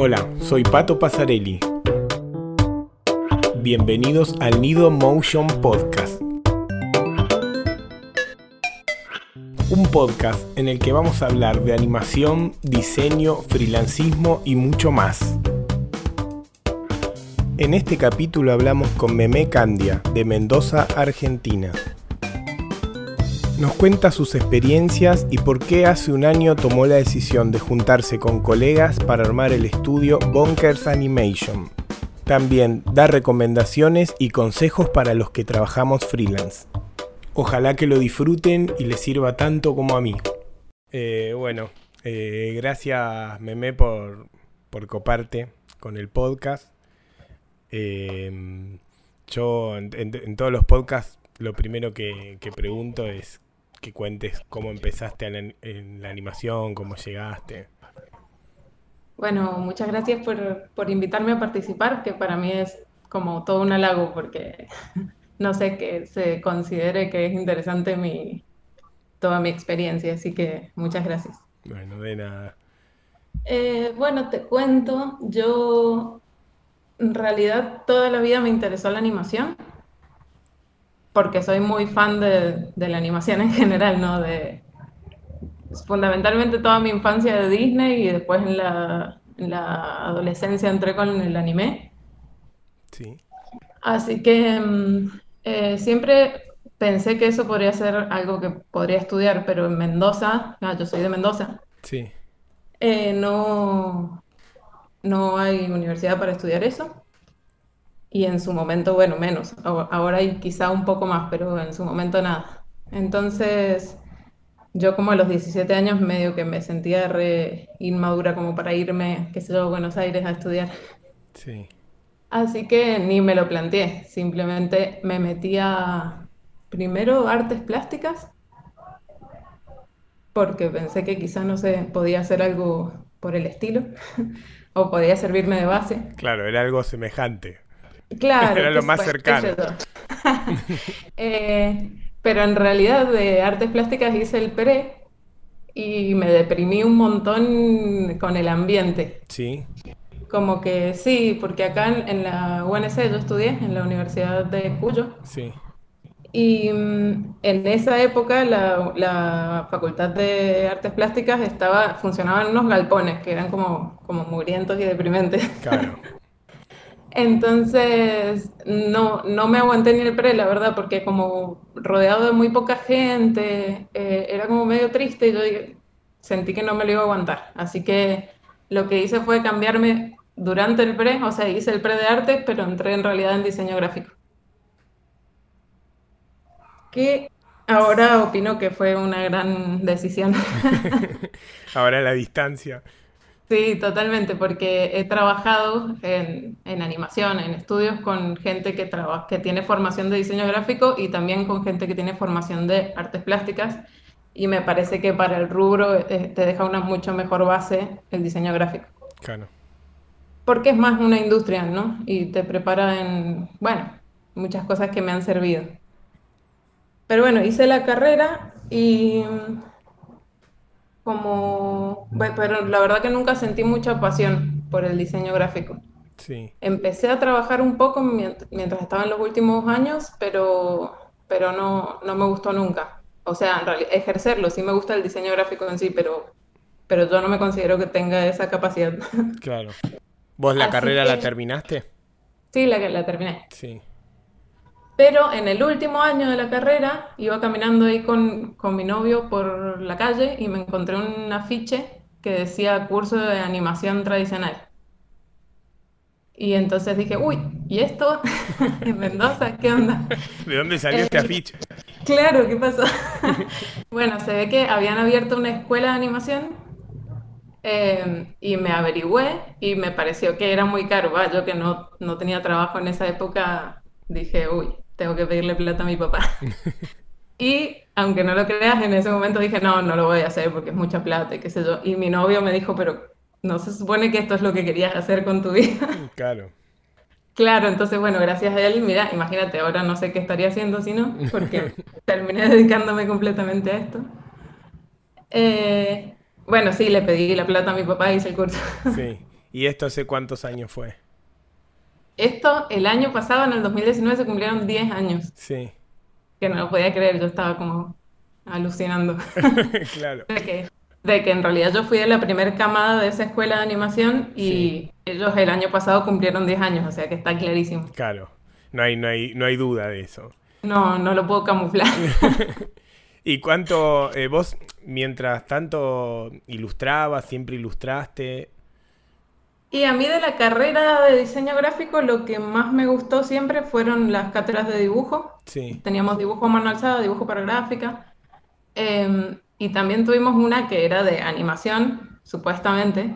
Hola, soy Pato Pasarelli. Bienvenidos al Nido Motion Podcast. Un podcast en el que vamos a hablar de animación, diseño, freelancismo y mucho más. En este capítulo hablamos con Meme Candia, de Mendoza, Argentina. Nos cuenta sus experiencias y por qué hace un año tomó la decisión de juntarse con colegas para armar el estudio Bonkers Animation. También da recomendaciones y consejos para los que trabajamos freelance. Ojalá que lo disfruten y les sirva tanto como a mí. Eh, bueno, eh, gracias Meme por, por coparte con el podcast. Eh, yo en, todos los podcasts lo primero que, que pregunto es que cuentes cómo empezaste en, la animación, cómo llegaste. Bueno, muchas gracias por, invitarme a participar, que para mí es como todo un halago, porque no sé que se considere que es interesante mi, toda mi experiencia, así que muchas gracias. Bueno, de nada. Eh, bueno, te cuento, yo en realidad toda la vida me interesó la animación porque soy muy fan de, la animación en general, ¿no? De, fundamentalmente toda mi infancia de Disney y después en la, adolescencia entré con el anime. Sí. Así que mm, eh, siempre pensé que eso podría ser algo que podría estudiar, pero en Mendoza, ah, yo soy de Mendoza. Sí. Eh, no, no hay universidad para estudiar eso y en su momento, bueno, menos. Ahora hay quizá un poco más, pero en su momento nada. Entonces, yo como a los 17 años medio que me sentía re inmadura como para irme, qué sé yo, a Buenos Aires a estudiar. Sí. Así que ni me lo planteé, simplemente me metía primero artes plásticas, porque pensé que quizá no sé, podía hacer algo por el estilo, o podía servirme de base. Claro, era algo semejante. Claro. Era lo más cercano. Eh, pero en realidad de artes plásticas hice el pre y me deprimí un montón con el ambiente. Sí. Como que sí, porque acá en, la UNC yo estudié, en la Universidad de Cuyo. Sí. Y mm, en esa época la, la, Facultad de Artes Plásticas estaba, funcionaban unos galpones que eran como, como mugrientos y deprimentes. Claro. Entonces, no, no me aguanté ni el pre, la verdad, porque como rodeado de muy poca gente, eh, era como medio triste y yo sentí que no me lo iba a aguantar. Así que lo que hice fue cambiarme durante el pre, o sea, hice el pre de arte, pero entré en realidad en diseño gráfico. Que ahora opino que fue una gran decisión. ahora la distancia. Sí, totalmente, porque he trabajado en, animación, en estudios con gente que, que tiene formación de diseño gráfico y también con gente que tiene formación de artes plásticas y me parece que para el rubro eh, te deja una mucho mejor base el diseño gráfico. Claro. Porque es más una industria, ¿no? Y te prepara en, bueno, muchas cosas que me han servido. Pero bueno, hice la carrera y como, pero la verdad que nunca sentí mucha pasión por el diseño gráfico. Sí. Empecé a trabajar un poco mientras estaba en los últimos años, pero, pero no, no me gustó nunca. O sea, en realidad, ejercerlo, sí me gusta el diseño gráfico en sí, pero, pero yo no me considero que tenga esa capacidad. Claro. ¿Vos la carrera la terminaste? Sí, la, la terminé. Sí. Pero en el último año de la carrera iba caminando ahí con, con, mi novio por la calle y me encontré un afiche que decía curso de animación tradicional. Y entonces dije, uy, ¿y esto en Mendoza? ¿Qué onda? ¿De dónde salió este eh, afiche? Claro, ¿qué pasó? bueno, se ve que habían abierto una escuela de animación eh, y me averigüé y me pareció que era muy caro. yo que no, no tenía trabajo en esa época, dije, uy, tengo que pedirle plata a mi papá. y aunque no lo creas, en ese momento dije, no, no lo voy a hacer porque es mucha plata y qué sé yo. Y mi novio me dijo, pero no se supone que esto es lo que querías hacer con tu vida. Claro. Claro, entonces, bueno, gracias a él, mira, imagínate, ahora no sé qué estaría haciendo si no, porque terminé dedicándome completamente a esto. Eh, bueno, sí, le pedí la plata a mi papá y hice el curso. Sí. ¿Y esto hace cuántos años fue? Esto, el año pasado, en el 2019, se cumplieron 10 años. Sí. Que no lo podía creer, yo estaba como alucinando. claro. De que, de que en realidad yo fui de la primera camada de esa escuela de animación y Sí. ellos el año pasado cumplieron 10 años, o sea que está clarísimo. Claro. No hay, no hay, no hay duda de eso. No, no lo puedo camuflar. ¿Y cuánto, eh, vos, mientras tanto ilustrabas, siempre ilustraste? Y a mí de la carrera de diseño gráfico lo que más me gustó siempre fueron las cátedras de dibujo. Sí. Teníamos dibujo a mano alzada, dibujo para gráfica. em, y también tuvimos una que era de animación, supuestamente.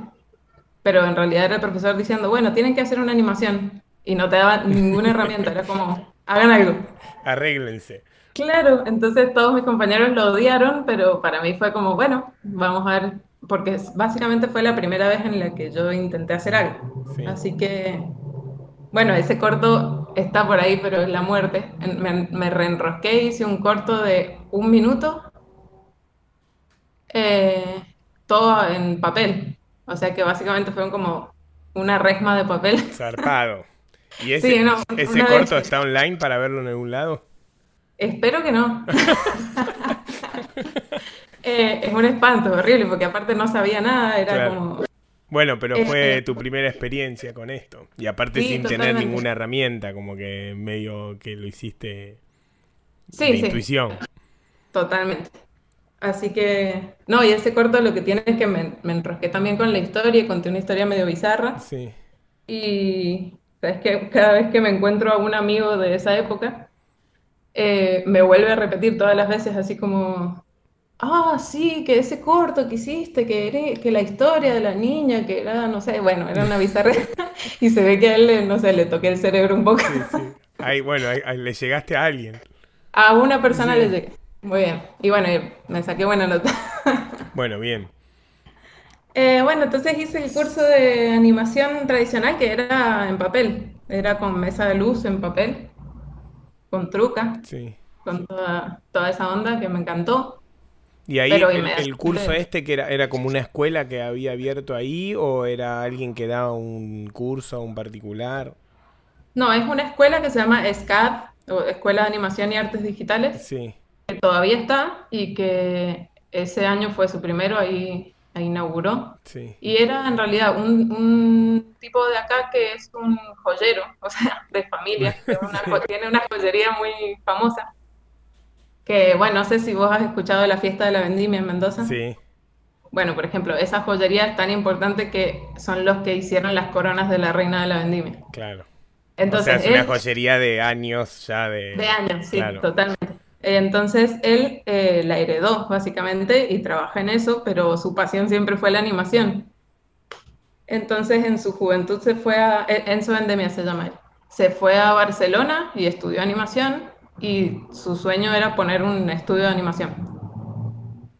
Pero en realidad era el profesor diciendo, bueno, tienen que hacer una animación. Y no te daba ninguna herramienta, era como, hagan algo. Arréglense. Claro, entonces todos mis compañeros lo odiaron, pero para mí fue como, bueno, vamos a ver, porque básicamente fue la primera vez en la que yo intenté hacer algo. Sí. Así que, bueno, ese corto está por ahí, pero es la muerte. Me, me reenrosqué, hice un corto de un minuto, eh, todo en papel. O sea que básicamente fueron como una resma de papel. Zarpado. ¿Y ese, Sí, no, ese corto vez- está online para verlo en algún lado? Espero que no. Eh, es un espanto horrible, porque aparte no sabía nada, era Claro. como... Bueno, pero fue Eh, tu primera experiencia con esto. Y aparte Sí, sin tener ninguna herramienta, como que medio que lo hiciste Sí, de sí. intuición. Totalmente. Así que, no, y ese corto lo que tiene es que me, me enrosqué también con la historia y conté una historia medio bizarra. Sí. Y sabes que cada vez que me encuentro a un amigo de esa época, eh, me vuelve a repetir todas las veces así como, ah, sí, que ese corto que hiciste, que, era- que la historia de la niña, que era, no sé, bueno, era una bizarra. Y se ve que a él, no sé, le toqué el cerebro un poco. Sí, sí. Ahí, bueno, ahí- ahí le llegaste a alguien. A una persona Sí. le llegué. Muy bien. Y bueno, y me saqué buena nota. Bueno, bien. Eh, bueno, entonces hice el curso de animación tradicional que era en papel. Era con mesa de luz en papel, con truca, Sí. con toda, toda esa onda que me encantó. ¿Y ahí Pero el, curso este que era, era como una escuela que había abierto ahí o era alguien que daba un curso un particular? No, es una escuela que se llama SCAD, o Escuela de Animación y Artes Digitales, Sí, que todavía está y que ese año fue su primero, ahí, ahí inauguró. sí. Y era en realidad un, un tipo de acá que es un joyero, o sea, de familia, una tiene una joyería muy famosa. Que bueno, no sé si vos has escuchado de la fiesta de la vendimia en Mendoza. Sí, Bueno, por ejemplo, esa joyería es tan importante que son los que hicieron las coronas de la reina de la vendimia. claro. Entonces, o sea, es una joyería de años ya de... de años, sí, Claro. totalmente. Entonces él eh, la heredó básicamente y trabaja en eso, pero su pasión siempre fue la animación. Entonces en su juventud se fue a, eh, Enzo Endemia se llama él, se fue a Barcelona y estudió animación y su sueño era poner un estudio de animación.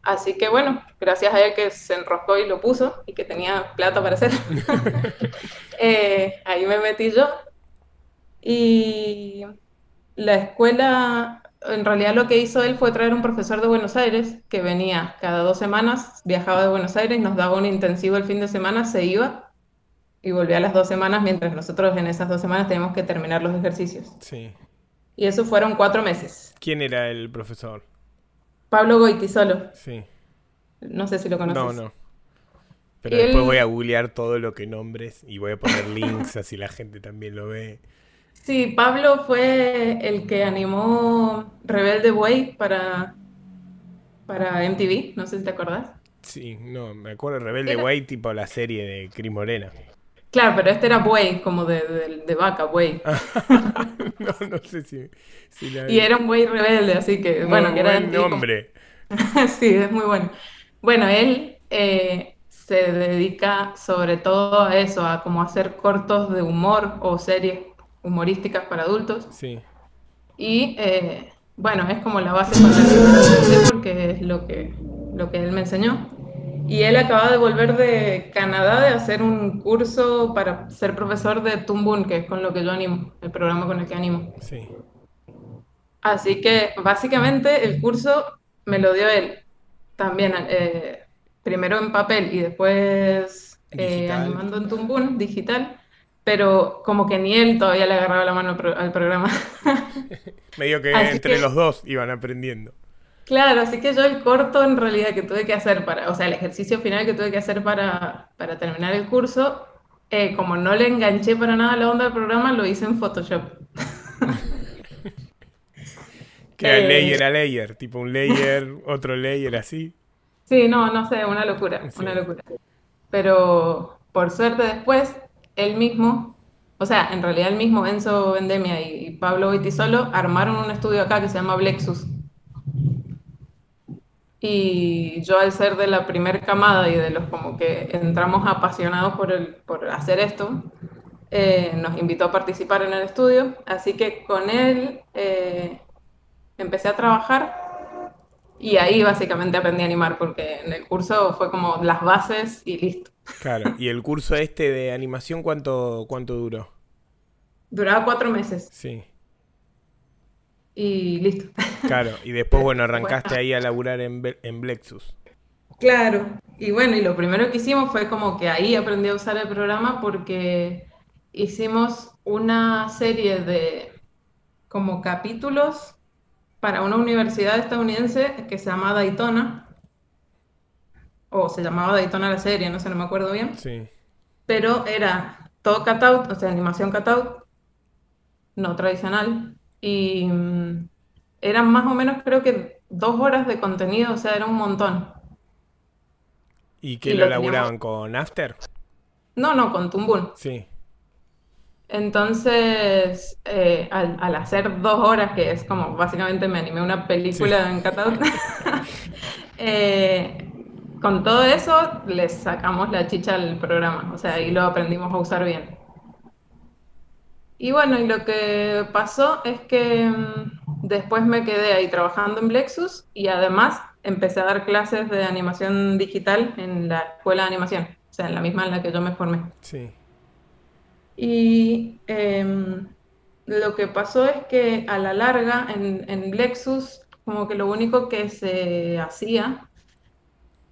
Así que bueno, gracias a él que se enroscó y lo puso y que tenía plata para hacer, eh, ahí me metí yo y la escuela, en realidad lo que hizo él fue traer un profesor de Buenos Aires que venía cada dos semanas, viajaba de Buenos Aires, nos daba un intensivo el fin de semana, se iba y volvía a las dos semanas, mientras nosotros en esas dos semanas teníamos que terminar los ejercicios. Sí. Y eso fueron cuatro meses. ¿Quién era el profesor? Pablo Goitisolo, Sí. no sé si lo conoces. No, no. Pero él- después voy a googlear todo lo que nombres y voy a poner links así la gente también lo ve. Sí, Pablo fue el que animó Rebelde Way para, para MTV, no sé si te acordás. Sí, no, me acuerdo de Rebelde Era- Way, tipo la serie de Cris Morena. Claro, pero este era buey, como de, de- de vaca, buey. no, no sé si, si la Y era un buey rebelde, así que, bueno, Muy que era buen como- nombre. Sí, es muy bueno. Bueno, él eh, se dedica sobre todo a eso, a como hacer cortos de humor o series humorísticas para adultos. Sí, Y eh, bueno, es como la base con la que yo empecé porque es lo que, lo que él me enseñó. Y él acaba de volver de Canadá de hacer un curso para ser profesor de Tumbun, que es con lo que yo animo, el programa con el que animo. sí. Así que básicamente el curso me lo dio él también, eh, primero en papel y después eh, animando en Toon digital, pero como que ni él todavía le agarraba la mano al, pro- al programa. Medio que Así entre que- los dos iban aprendiendo. Claro, así que yo el corto en realidad que tuve que hacer para, o sea, el ejercicio final que tuve que hacer para, para terminar el curso, eh, como no le enganché para nada la onda del programa, lo hice en Photoshop. Que era Eh. layer a layer, tipo un layer, otro layer así. Sí, no, no sé, una locura, Sí. una locura. Pero por suerte después, él mismo, o sea, en realidad el mismo Enzo Vendemia y, y Pablo Vitisolo armaron un estudio acá que se llama Blexus. Y yo al ser de la primer camada y de los como que entramos apasionados por el, por hacer esto, eh, nos invitó a participar en el estudio. Así que con él eh, empecé a trabajar y ahí básicamente aprendí a animar porque en el curso fue como las bases y listo. Claro. ¿Y el curso este de animación cuánto, cuánto duró? Duraba cuatro meses Sí. Y listo. Claro. Y después, bueno, arrancaste ahí a laburar en, en Blexus. Claro, y bueno, y lo primero que hicimos fue como que ahí aprendí a usar el programa porque hicimos una serie de como capítulos para una universidad estadounidense que se llama Daytona, o se llamaba Daytona la serie, no sé, no me acuerdo bien, Sí. pero era todo cutout, o sea, animación cutout, no tradicional, y mm, eran más o menos creo que dos horas de contenido, o sea, era un montón. ¿Y qué Y lo lo laburaban con After? No, no, con Tumbún. Sí. Entonces, eh, al, al hacer dos horas, que es como básicamente me animé una película en cutout, eh, con todo eso le sacamos la chicha al programa, o sea, ahí lo aprendimos a usar bien. Y bueno, y lo que pasó es que mm, después me quedé ahí trabajando en Blexus y además empecé a dar clases de animación digital en la escuela de animación, o sea, en la misma en la que yo me formé. Sí. Y em, lo que pasó es que a la larga en, en Blexus, como que lo único que se hacía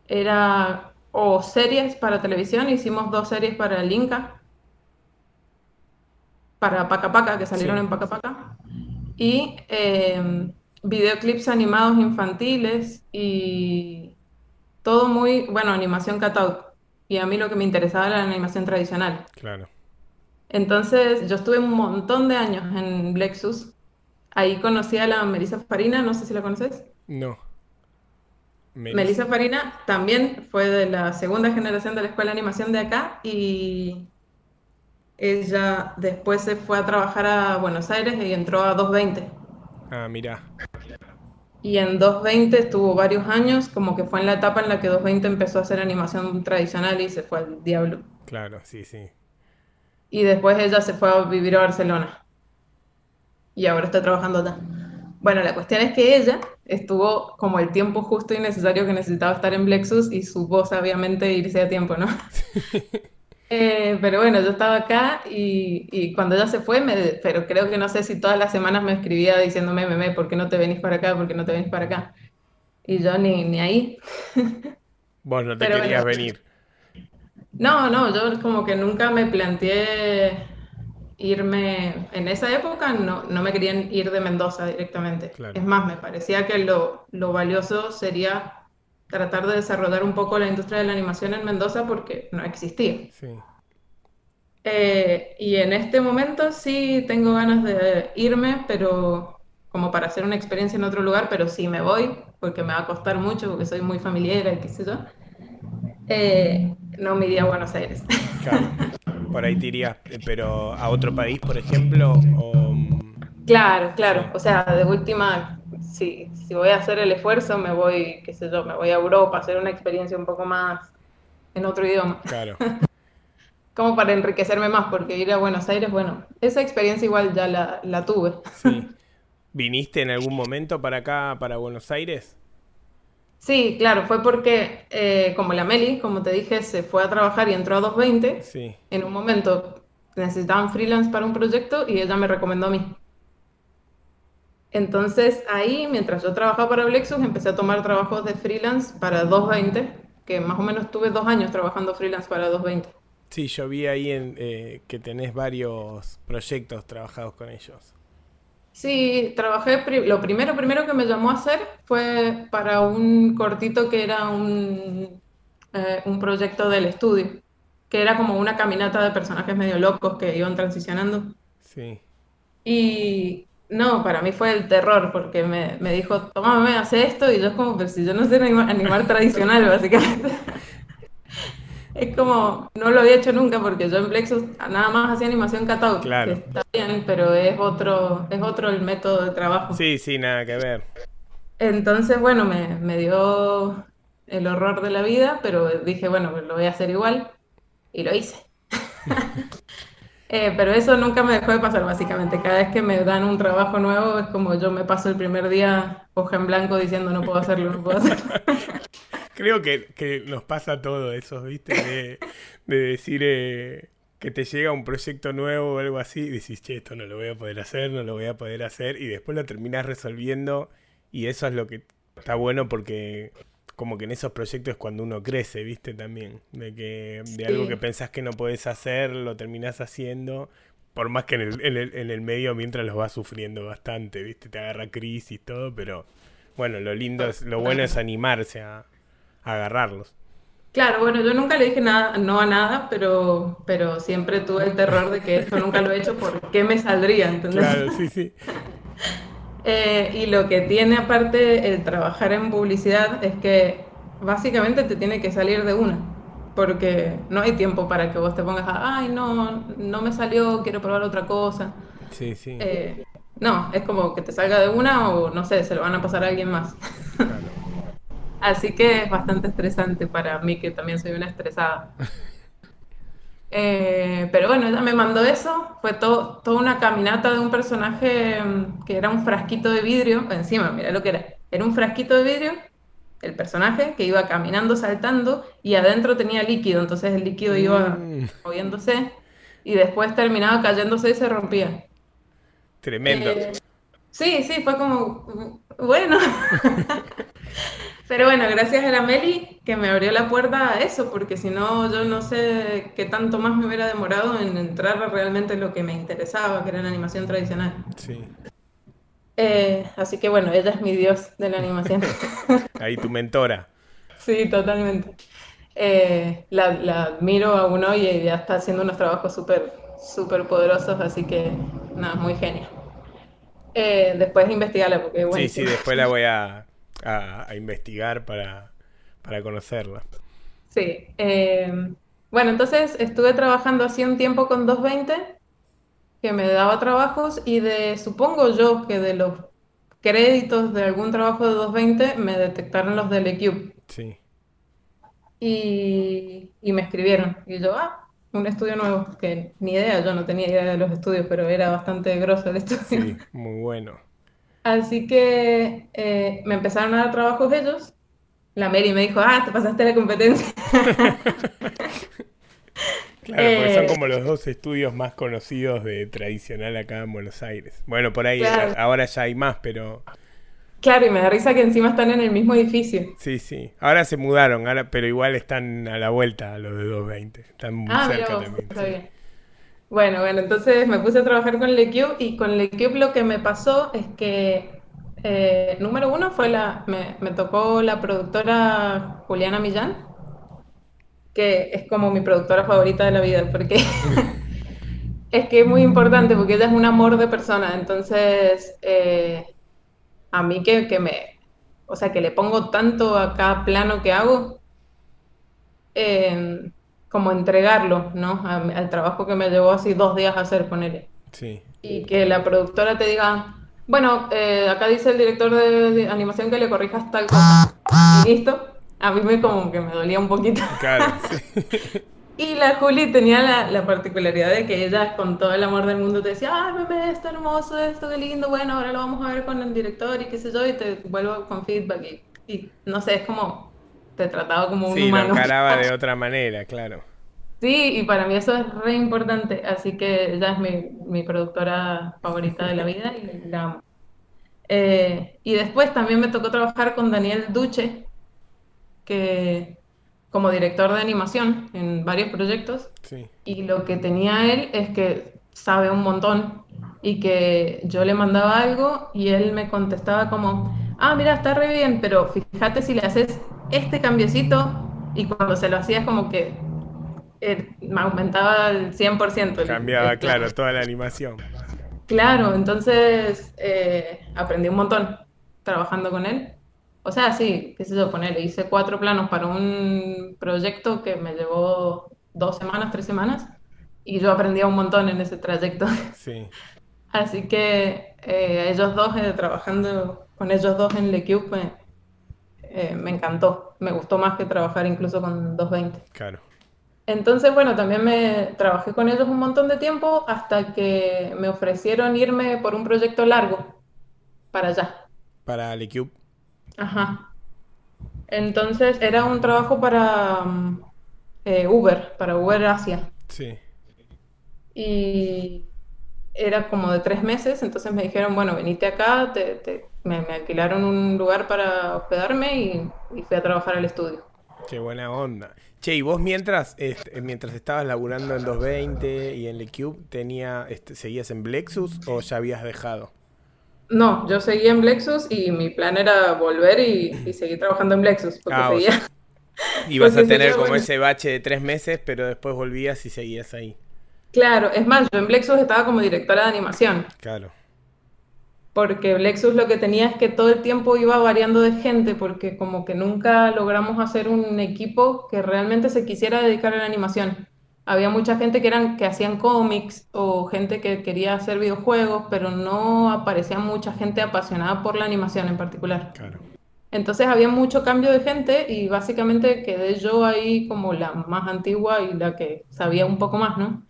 era o series para televisión, hicimos dos series para el Inca, para Paca Paca, que salieron Sí. en Paca Paca, y em, videoclips animados infantiles y todo muy, bueno, animación cutout. Y a mí lo que me interesaba era la animación tradicional. Claro. Entonces, yo estuve un montón de años en Blexus. Ahí conocí a la Melissa Farina, no sé si la conoces. No. Melissa. Melissa Farina también fue de la segunda generación de la escuela de animación de acá y ella después se fue a trabajar a Buenos Aires y entró a 220. Ah, mirá. Y en 220 estuvo varios años, como que fue en la etapa en la que 220 empezó a hacer animación tradicional y se fue al diablo. Claro, sí, sí. Y después ella se fue a vivir a Barcelona. Y ahora está trabajando allá. Bueno, la cuestión es que ella estuvo como el tiempo justo y necesario que necesitaba estar en Blexus y supo sabiamente irse a tiempo, ¿no? Eh, pero bueno, yo estaba acá y, y cuando ella se fue, me, pero creo que no sé si todas las semanas me escribía diciéndome, meme, ¿por qué no te venís para acá? ¿Por qué no te venís para acá? Y yo ni, ni ahí. Vos no te Pero querías bueno. venir. No, no, yo como que nunca me planteé irme, en esa época no, no me querían ir de Mendoza directamente. Claro. Es más, me parecía que lo, lo valioso sería tratar de desarrollar un poco la industria de la animación en Mendoza porque no existía. Sí. Eh, y en este momento sí tengo ganas de irme, pero como para hacer una experiencia en otro lugar, pero sí me voy porque me va a costar mucho, porque soy muy familiar y qué sé yo. Eh, no me iría a Buenos Aires. Claro. Por ahí te irías, eh, pero a otro país, por ejemplo, o... mm, Claro, claro. O sea, de última, si, si voy a hacer el esfuerzo, me voy, qué sé yo, me voy a Europa a hacer una experiencia un poco más en otro idioma. Claro. Como para enriquecerme más, porque ir a Buenos Aires, bueno, esa experiencia igual ya la, la tuve. Sí. ¿Viniste en algún momento para acá, para Buenos Aires? Sí, claro, fue porque eh, como la Meli, como te dije, se fue a trabajar y entró a 220, Sí. en un momento necesitaban freelance para un proyecto y ella me recomendó a mí. Entonces ahí, mientras yo trabajaba para Blexus, empecé a tomar trabajos de freelance para 220, que más o menos tuve dos años trabajando freelance para 220. Sí, yo vi ahí en, eh, que tenés varios proyectos trabajados con ellos. Sí, trabajé, lo primero, primero que me llamó a hacer fue para un cortito que era un, eh, un proyecto del estudio, que era como una caminata de personajes medio locos que iban transicionando. Sí. Y no, para mí fue el terror, porque me, me dijo, tómame, hace esto, y yo es como, pero si yo no sé animar, tradicional, básicamente. es como, no lo había hecho nunca, porque yo en Plexus nada más hacía animación catálogo, claro. está bien, pero es otro, es otro el método de trabajo. Sí, sí, nada que ver. Entonces, bueno, me, me dio el horror de la vida, pero dije, bueno, lo voy a hacer igual, y lo hice. Eh, pero eso nunca me dejó de pasar, básicamente. Cada vez que me dan un trabajo nuevo, es como yo me paso el primer día hoja en blanco diciendo no puedo hacerlo, no puedo hacerlo. Creo que, nos pasa todo eso, ¿viste? De, decir eh, que te llega un proyecto nuevo o algo así y decís, che, esto no lo voy a poder hacer, no lo voy a poder hacer, y después lo terminas resolviendo, y eso es lo que está bueno porque como que en esos proyectos es cuando uno crece, ¿viste? También, de que de algo que pensás que no podés hacer, lo terminás haciendo, por más que en el, en el, en el medio mientras lo vas sufriendo bastante, ¿viste? Te agarra crisis, todo, pero bueno, lo lindo es, lo bueno es animarse a, agarrarlos. Claro, bueno, yo nunca le dije nada, no a nada, pero, pero siempre tuve el terror de que esto nunca lo he hecho, ¿por qué me saldría? ¿entendés? Claro, sí, sí. Eh, y lo que tiene aparte el trabajar en publicidad es que básicamente te tiene que salir de una, porque no hay tiempo para que vos te pongas a, ay, no, no me salió, quiero probar otra cosa. Sí, sí. Eh, no, es como que te salga de una o no sé, se lo van a pasar a alguien más. Así que es bastante estresante para mí, que también soy una estresada. Eh, pero bueno, ella me mandó eso. Fue todo, toda una caminata de un personaje mm, que era un frasquito de vidrio. Encima, mira lo que era. Era un frasquito de vidrio, el personaje, que iba caminando, saltando, y adentro tenía líquido. Entonces el líquido iba mm. moviéndose y después terminaba cayéndose y se rompía. Tremendo. Eh, sí, sí, fue como, mm, bueno. Pero bueno, gracias a la Meli que me abrió la puerta a eso, porque si no, yo no sé qué tanto más me hubiera demorado en entrar realmente en lo que me interesaba, que era la animación tradicional. Sí. Eh, así que bueno, ella es mi dios de la animación. Ahí tu mentora. Sí, totalmente. Eh, la, admiro aún hoy y ya está haciendo unos trabajos súper súper poderosos, así que nada, muy genial. Eh, después investigarla porque bueno. Sí, sí, después la voy a a, investigar para, conocerla. Sí. Eh, bueno, entonces estuve trabajando así un tiempo con 220, que me daba trabajos, y de, supongo yo que de los créditos de algún trabajo de 220 me detectaron los del ECube. Sí. Y, y me escribieron. Y yo, ah, un estudio nuevo, que ni idea, yo no tenía idea de los estudios, pero era bastante grosso el estudio. Sí, muy bueno. Así que eh, me empezaron a dar trabajos ellos. La Mary me dijo, ah, te pasaste la competencia. Claro, porque son eh, como los dos estudios más conocidos de tradicional acá en Buenos Aires. Bueno, por ahí ahora ya hay más, pero... Claro, y me da risa que encima están en el mismo edificio. Sí, sí. Ahora se mudaron, ahora, pero igual están a la vuelta los de 220. Están muy ah, cerca también. Está bien. Bueno, bueno, entonces me puse a trabajar con LeCube y con LeCube lo que me pasó es que, eh, número uno, fue la, me, tocó la productora Juliana Millán, que es como mi productora favorita de la vida, porque es que es muy importante, porque ella es un amor de persona, entonces eh, a mí que, que, me, o sea, que le pongo tanto a cada plano que hago. Eh, como entregarlo, ¿no? al trabajo que me llevó así dos días a hacer, ponerle. Sí. Y que la productora te diga, bueno, eh, acá dice el director de, animación que le corrijas tal cosa. Y listo. A mí me como que me dolía un poquito. Claro, Y la Juli tenía la, la, particularidad de que ella con todo el amor del mundo te decía, ay, bebé, está hermoso, esto, qué lindo, bueno, ahora lo vamos a ver con el director y qué sé yo, y te vuelvo con feedback. Y, y no sé, es como, te trataba como un humano. Sí, lo encaraba de otra manera, claro. Sí, y para mí eso es re importante, así que ella es mi, mi productora favorita de la vida y la amo. Eh, y después también me tocó trabajar con Daniel Duche, que como director de animación en varios proyectos. Sí. Y lo que tenía él es que sabe un montón y que yo le mandaba algo y él me contestaba como, ah, mira, está re bien, pero fíjate si le haces este cambiecito y cuando se lo hacías como que eh, me aumentaba el 100%. el- Cambiaba, el- claro, toda la animación. Claro, entonces eh, aprendí un montón trabajando con él. O sea, sí, qué sé yo, ponerle, hice cuatro planos para un proyecto que me llevó dos semanas, tres semanas, y yo aprendí un montón en ese trayecto. Sí. Así que eh, ellos dos, eh, trabajando con ellos dos en Le Cube, me, eh, me encantó. Me gustó más que trabajar incluso con 220. Claro. Entonces, bueno, también me trabajé con ellos un montón de tiempo hasta que me ofrecieron irme por un proyecto largo para allá. Para Lecube. Ajá. Entonces era un trabajo para mm, eh, Uber, para Uber Asia. Sí. Y era como de tres meses, entonces me dijeron, bueno, venite acá, te, te- me, me alquilaron un lugar para hospedarme y, y fui a trabajar al estudio. Qué buena onda. Che, y vos mientras, este, mientras estabas laburando en 220 y en Lecube, tenía, este, ¿seguías en Blexus o ya habías dejado? No, yo seguí en Blexus y mi plan era volver y, y seguir trabajando en Blexus, porque Ah, o seguía... sea, Ibas a tener seguía, como bueno. ese bache de tres meses, pero después volvías y seguías ahí. Claro, es más, yo en Blexus estaba como directora de animación, Claro. Porque Blexus lo que tenía es que todo el tiempo iba variando de gente, porque como que nunca logramos hacer un equipo que realmente se quisiera dedicar a la animación. Había mucha gente que eran, que hacían cómics o gente que quería hacer videojuegos, pero no aparecía mucha gente apasionada por la animación en particular. Claro. Entonces había mucho cambio de gente y básicamente quedé yo ahí como la más antigua y la que sabía un poco más, ¿no?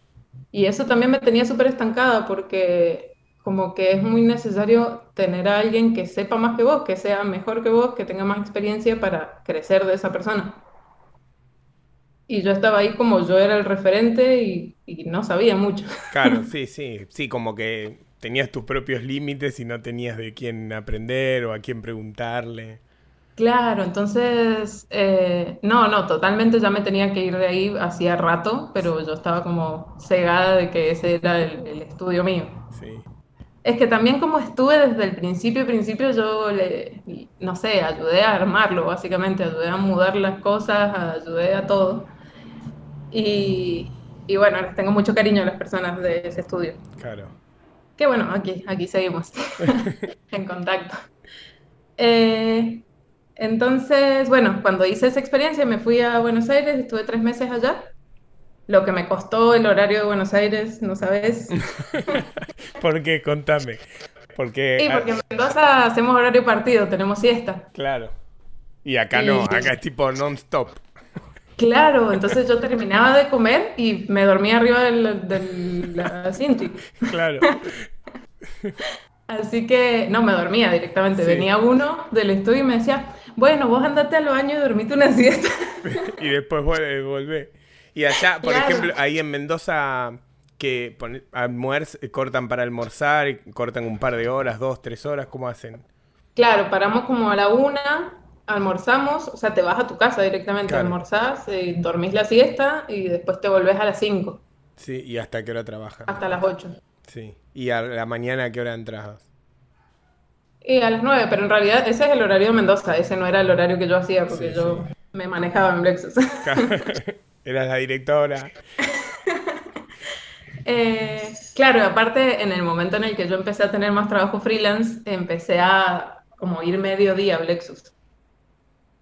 Y eso también me tenía súper estancada porque como que es muy necesario tener a alguien que sepa más que vos, que sea mejor que vos, que tenga más experiencia para crecer de esa persona. Y yo estaba ahí como yo era el referente y, y no sabía mucho. Claro, sí, sí. Sí, como que tenías tus propios límites y no tenías de quién aprender o a quién preguntarle. Claro, entonces, eh, no, no, totalmente ya me tenía que ir de ahí hacía rato, pero yo estaba como cegada de que ese era el, el estudio mío. Sí. Es que también como estuve desde el principio, principio yo le, no sé, ayudé a armarlo, básicamente, ayudé a mudar las cosas, ayudé a todo. Y, y bueno, les tengo mucho cariño a las personas de ese estudio. Claro. Que bueno, aquí, aquí seguimos en contacto. Eh, entonces, bueno, cuando hice esa experiencia me fui a Buenos Aires, estuve tres meses allá. Lo que me costó el horario de Buenos Aires, no sabes. ¿Por qué? Contame. Porque, Sí, porque en Mendoza hacemos horario partido, tenemos siesta. claro. Y acá no, acá es tipo non-stop. Claro, entonces yo terminaba de comer y me dormía arriba del, del la Cinti. Claro. Así que no me dormía directamente. Sí. Venía uno del estudio y me decía, bueno, vos andate al baño y dormite una siesta. y después vuelve, volvé. Y allá, por Claro. ejemplo, ahí en Mendoza, que cortan para almorzar, cortan un par de horas, dos, tres horas, ¿cómo hacen? Claro, paramos como a la una, almorzamos, o sea, te vas a tu casa directamente, Claro. almorzás, eh, dormís la siesta y después te volvés a las 5 Sí, y hasta qué hora trabajan. hasta las 8. Sí. Y a la mañana, ¿a qué hora entras? Y a las 9, pero en realidad ese es el horario de Mendoza, ese no era el horario que yo hacía porque Sí, yo sí. me manejaba en Lexus. Eras la directora. Eh, claro, aparte en el momento en el que yo empecé a tener más trabajo freelance, empecé a como ir mediodía a Lexus.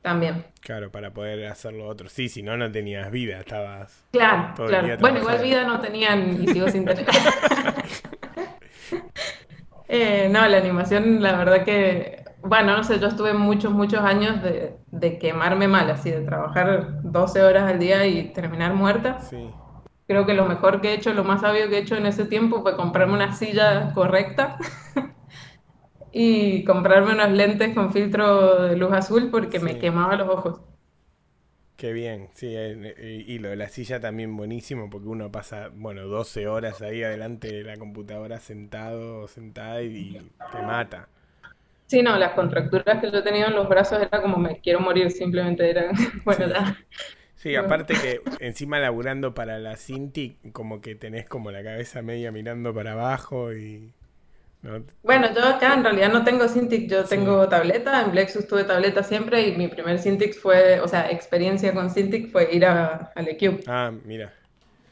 También. Claro, para poder hacer lo otro. Sí, si no, no tenías vida, estabas... Claro, Todo el claro. día Bueno, igual vida no tenían y sigo sin tener. Eh, no, la animación, la verdad que, bueno, no sé, yo estuve muchos, muchos años de, de quemarme mal, así, de trabajar 12 horas al día y terminar muerta. Sí. Creo que lo mejor que he hecho, lo más sabio que he hecho en ese tiempo fue comprarme una silla correcta y comprarme unos lentes con filtro de luz azul porque me quemaba los ojos. Qué bien, sí, eh, y lo de la silla también buenísimo porque uno pasa, bueno, 12 horas ahí adelante de la computadora sentado o sentada y te mata. Sí, no, las contracturas que yo tenía en los brazos era como me quiero morir, simplemente era, bueno, Sí. ya. Sí, aparte que encima laburando para la Cintiq, como que tenés como la cabeza media mirando para abajo y... Bueno, yo acá en realidad no tengo Cintiq, yo tengo tableta, en Blexus tuve tableta siempre y mi primer Cintiq fue, o sea, experiencia con Cintiq fue ir a, al Cube. Ah, mira.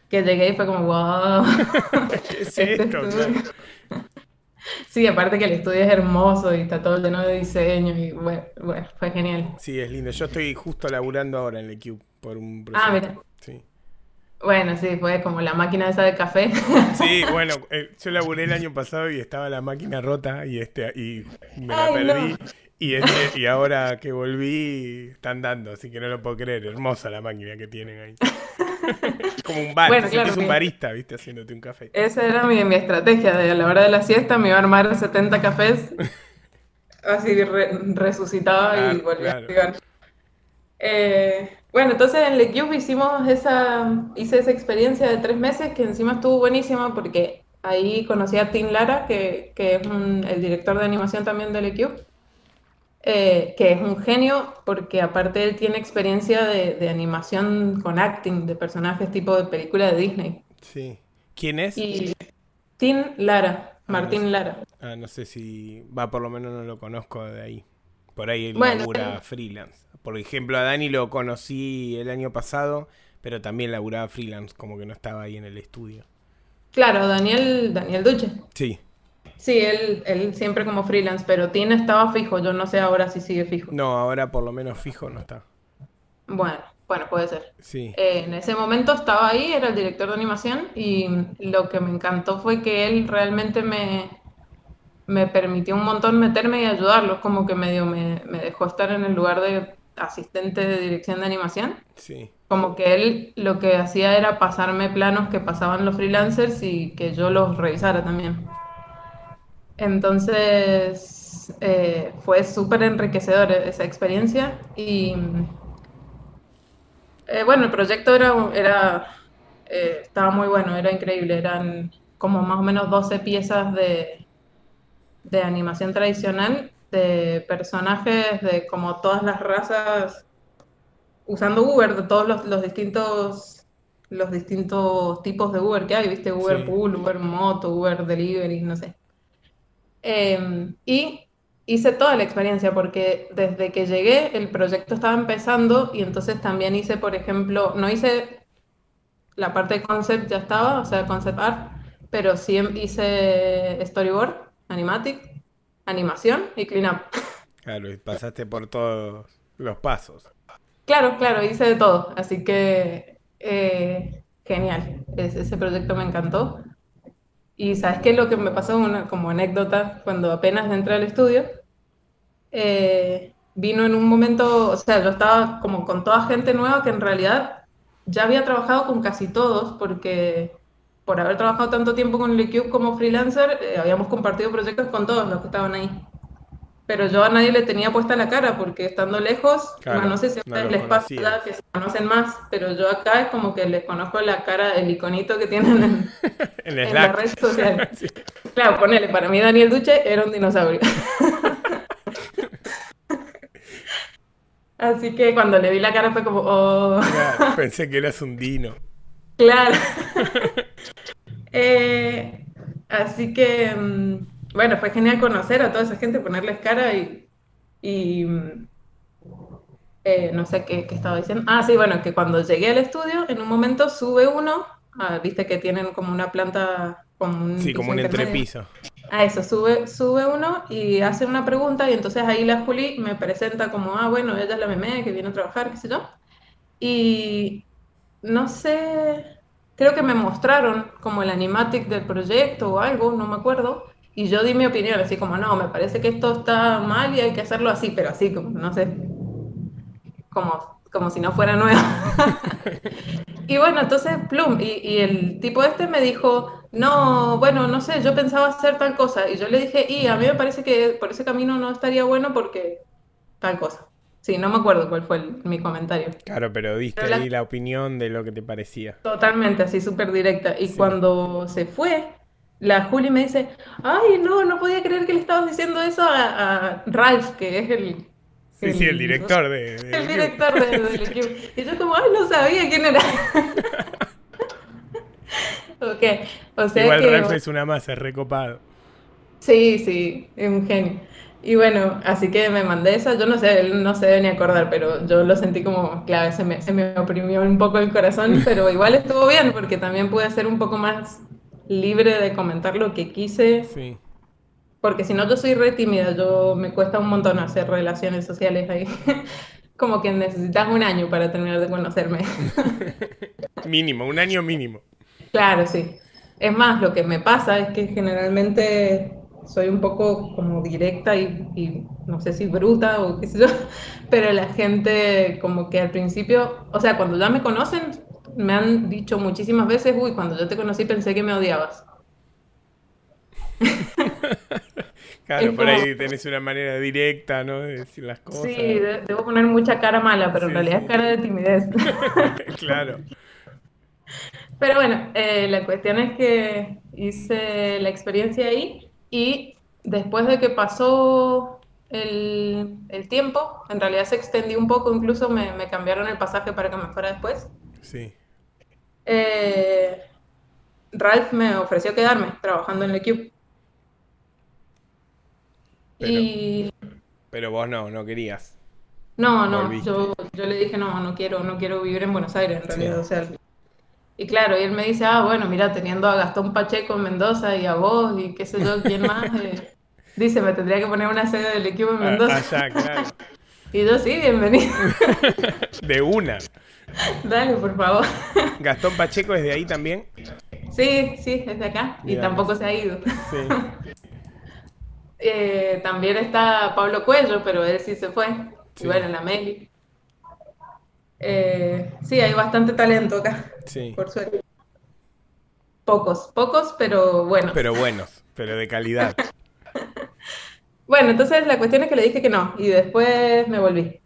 Que llegué y fue como, wow. ¿Qué es este? Sí, aparte que el estudio es hermoso y está todo lleno de diseño y bueno, bueno, fue genial. Sí, es lindo. Yo estoy justo laburando ahora en el Cube por un proyecto. Ah, mira. Sí. Bueno, sí, fue como la máquina esa de café. Sí, bueno, eh, yo laburé el año pasado y estaba la máquina rota y este y me la perdí. Y, este, y ahora que volví, están dando, así que no lo puedo creer. Hermosa la máquina que tienen ahí. Como un bar, bueno, claro, es un barista, viste, haciéndote un café. Esa era mi, mi, estrategia, de a la hora de la siesta me iba a armar 70 cafés, así resucitaba y volvía a activar. Eh, bueno, entonces en Le Cube hicimos esa, hice esa experiencia de tres meses que encima estuvo buenísima porque ahí conocí a Tim Lara, que, que es el director de animación también de Le Cube, eh, que es un genio porque aparte él tiene experiencia de, de, animación con acting de personajes tipo de película de Disney. Sí. ¿Quién es? Y Tim Lara, ah, Martín Lara. Ah, no sé si va, por lo menos no lo conozco de ahí. Por ahí él labura freelance. Por ejemplo, a Dani lo conocí el año pasado, pero también laburaba freelance, como que no estaba ahí en el estudio. Claro, Daniel, Daniel Duche. Sí. Sí, él, él siempre como freelance, pero Tina estaba fijo, yo no sé ahora si sigue fijo. No, ahora por lo menos fijo no está. Bueno, bueno, puede ser. Sí. Eh, en ese momento estaba ahí, era el director de animación, y lo que me encantó fue que él realmente me, me permitió un montón meterme y ayudarlos, como que medio me, me dejó estar en el lugar de asistente de dirección de animación. Sí. Como que él lo que hacía era pasarme planos que pasaban los freelancers y que yo los revisara también. Entonces eh, fue súper enriquecedor esa experiencia y eh, bueno, el proyecto era, era eh, estaba muy bueno, era increíble, eran como más o menos 12 piezas de, de animación tradicional de personajes de como todas las razas usando Uber, de todos los, distintos los distintos tipos de Uber que hay, viste, Uber Pool, Uber Moto, Uber Delivery, no sé. Em, y hice toda la experiencia porque desde que llegué el proyecto estaba empezando y entonces también hice, por ejemplo, no hice la parte de concept ya estaba, o sea, concept art, pero sí hice storyboard, animatic, animación y cleanup. Claro, y pasaste por todos los pasos. Claro, claro, hice de todo, así que eh, genial, ese proyecto me encantó. Y sabes qué lo que me pasó como anécdota cuando apenas entré al estudio, eh, vino en un momento, o sea, yo estaba como con toda gente nueva que en realidad ya había trabajado con casi todos porque por haber trabajado tanto tiempo con el Cube como freelancer, eh, habíamos compartido proyectos con todos los que estaban ahí. Pero yo a nadie le tenía puesta la cara porque estando lejos, no sé si ustedes les pasa que se conocen más, pero yo acá es como que les conozco la cara, el iconito que tienen en, en, la red social. Claro, ponele, para mí Daniel Duche era un dinosaurio. Así que cuando le vi la cara fue como, oh. pensé que eras un dino. Claro. Eh, así que, mm, bueno, fue genial conocer a toda esa gente, ponerles cara y, eh, no sé qué, estaba diciendo. Ah, sí, bueno, que cuando llegué al estudio, en un momento sube uno, ah, viste que tienen como una planta, como un Sí, como un entrepiso. Ah, eso, sube, sube uno y hace una pregunta y entonces ahí la Juli me presenta como, ah, bueno, ella es la meme que viene a trabajar, qué sé yo. Y no sé, creo que me mostraron como el animatic del proyecto o algo, no me acuerdo, y yo di mi opinión, así como, no, me parece que esto está mal y hay que hacerlo así, pero así, como, no sé, como, como si no fuera nuevo. y bueno, entonces, plum, y, y, el tipo este me dijo, no, bueno, no sé, yo pensaba hacer tal cosa, y yo le dije, y a mí me parece que por ese camino no estaría bueno porque tal cosa. Sí, no me acuerdo cuál fue mi comentario. Claro, pero diste ahí la... opinión de lo que te parecía. Totalmente, así súper directa. Y cuando se fue, la Juli me dice, ay, no, no podía creer que le estabas diciendo eso a, Ralph, que es el, Sí, sí, el director de, El director del equipo. Y yo como, ay, no sabía quién era. ok, o sea Igual que... Ralph es una masa, recopado. Sí, sí, es un genio. Y bueno, así que me mandé esa, yo no sé, él no se debe ni acordar, pero yo lo sentí como, claro, se me, se me oprimió un poco el corazón, pero igual estuvo bien, porque también pude ser un poco más libre de comentar lo que quise, Sí. porque si no yo soy re tímida, yo me cuesta un montón hacer relaciones sociales ahí, como que necesitas un año para terminar de conocerme. Mínimo, un año mínimo. Claro, sí. Es más, lo que me pasa es que generalmente soy un poco como directa y, y no sé si bruta o qué sé yo, pero la gente como que al principio, o sea, cuando ya me conocen, me han dicho muchísimas veces, uy, cuando yo te conocí pensé que me odiabas. Claro, por ahí tenés una manera directa, ¿no? De decir las cosas. Sí, de- debo poner mucha cara mala, pero en realidad sí. es cara de timidez. claro. Pero bueno, eh, la cuestión es que hice la experiencia ahí y después de que pasó el, el tiempo, en realidad se extendió un poco, incluso me, me cambiaron el pasaje para que me fuera después. Sí. Eh, Ralph me ofreció quedarme trabajando en el equipo. Pero- Y Pero vos no, no querías. no, no, yo, yo le dije, no, no quiero, no quiero vivir en Buenos Aires, en Sí. realidad, o sea, y claro, y él me dice, ah, bueno, mira, teniendo a Gastón Pacheco en Mendoza y a vos y qué sé yo, quién más, eh, dice, me tendría que poner una sede del equipo en Ah, Mendoza. Allá, claro. Y yo, sí, bienvenido, De una. dale, por favor. Gastón Pacheco es de ahí también. Sí, sí, es de acá, y tampoco se ha ido. Sí. Eh, también está Pablo Cuello, pero él sí se fue. Sí. Y bueno, la Meli. Eh, sí, hay bastante talento acá, Sí. por suerte. Pocos, pocos, pero bueno. Pero buenos, pero de calidad. Bueno, entonces la cuestión es que le dije que no, y después me volví.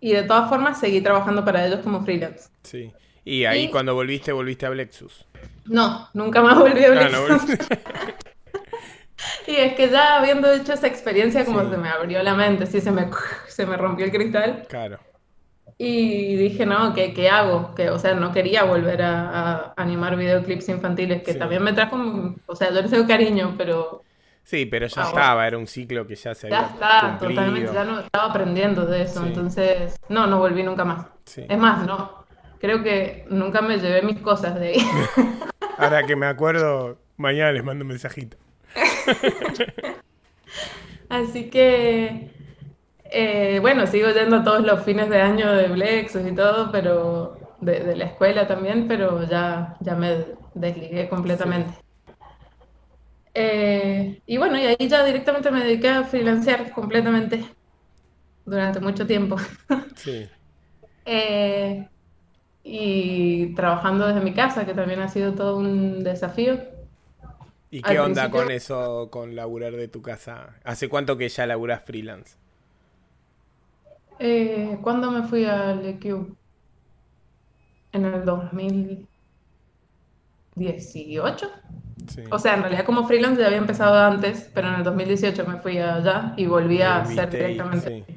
Y de todas formas seguí trabajando para ellos como freelance. Sí. Y ahí Y- cuando volviste, volviste a Blexus. No, nunca más volví a Ah, Blixen. no. Y es que ya habiendo hecho esa experiencia, como Sí. se me abrió la mente, sí, se me, se me rompió el cristal. Claro. Y dije, no, ¿qué, qué hago? Que, o sea, no quería volver a, a animar videoclips infantiles, que Sí. también me trajo, o sea, yo les tengo cariño, pero Sí, pero ya Ah, estaba, era un ciclo que ya se ya había está, cumplido. totalmente, ya no estaba aprendiendo de eso, Sí. entonces, no, no volví nunca más. Sí. Es más, no, creo que nunca me llevé mis cosas de ahí. Ahora que me acuerdo, mañana les mando un mensajito. Así que, eh, bueno, sigo yendo todos los fines de año de Blexus y todo, pero de, de la escuela también, pero ya, ya me desligué completamente. Eh, y bueno, y ahí ya directamente me dediqué a freelancear completamente durante mucho tiempo. Sí. Eh, y trabajando desde mi casa, que también ha sido todo un desafío. ¿Y Al qué onda principio- con eso, con laburar de tu casa? ¿Hace cuánto que ya laburás freelance? Eh, ¿cuándo me fui al EQ? En el 2018. Sí. O sea, en realidad como freelance ya había empezado antes, pero en el 2018 me fui allá y volví a hacer directamente. sí.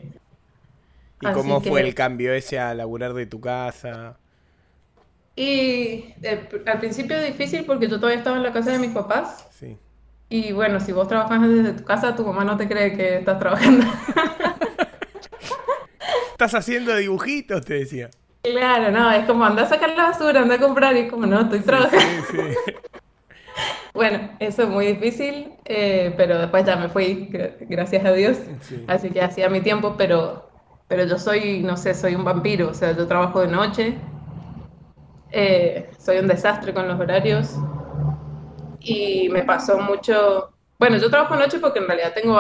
¿Y Así cómo fue el cambio ese a laburar de tu casa? Y eh, al principio difícil porque yo todavía estaba en la casa de mis papás Sí. y bueno, si vos trabajas desde tu casa, tu mamá no te cree que estás trabajando. ¿Estás haciendo dibujitos? Te decía. Claro, no, es como anda a sacar la basura, anda a comprar y es como no, estoy trabajando. Sí, sí. Bueno, eso es muy difícil, eh, pero después ya me fui, gra- gracias a Dios. Sí. Así que hacía mi tiempo, pero, pero yo soy, no sé, soy un vampiro, o sea, yo trabajo de noche, eh, soy un desastre con los horarios y me pasó mucho, bueno, yo trabajo de noche porque en realidad tengo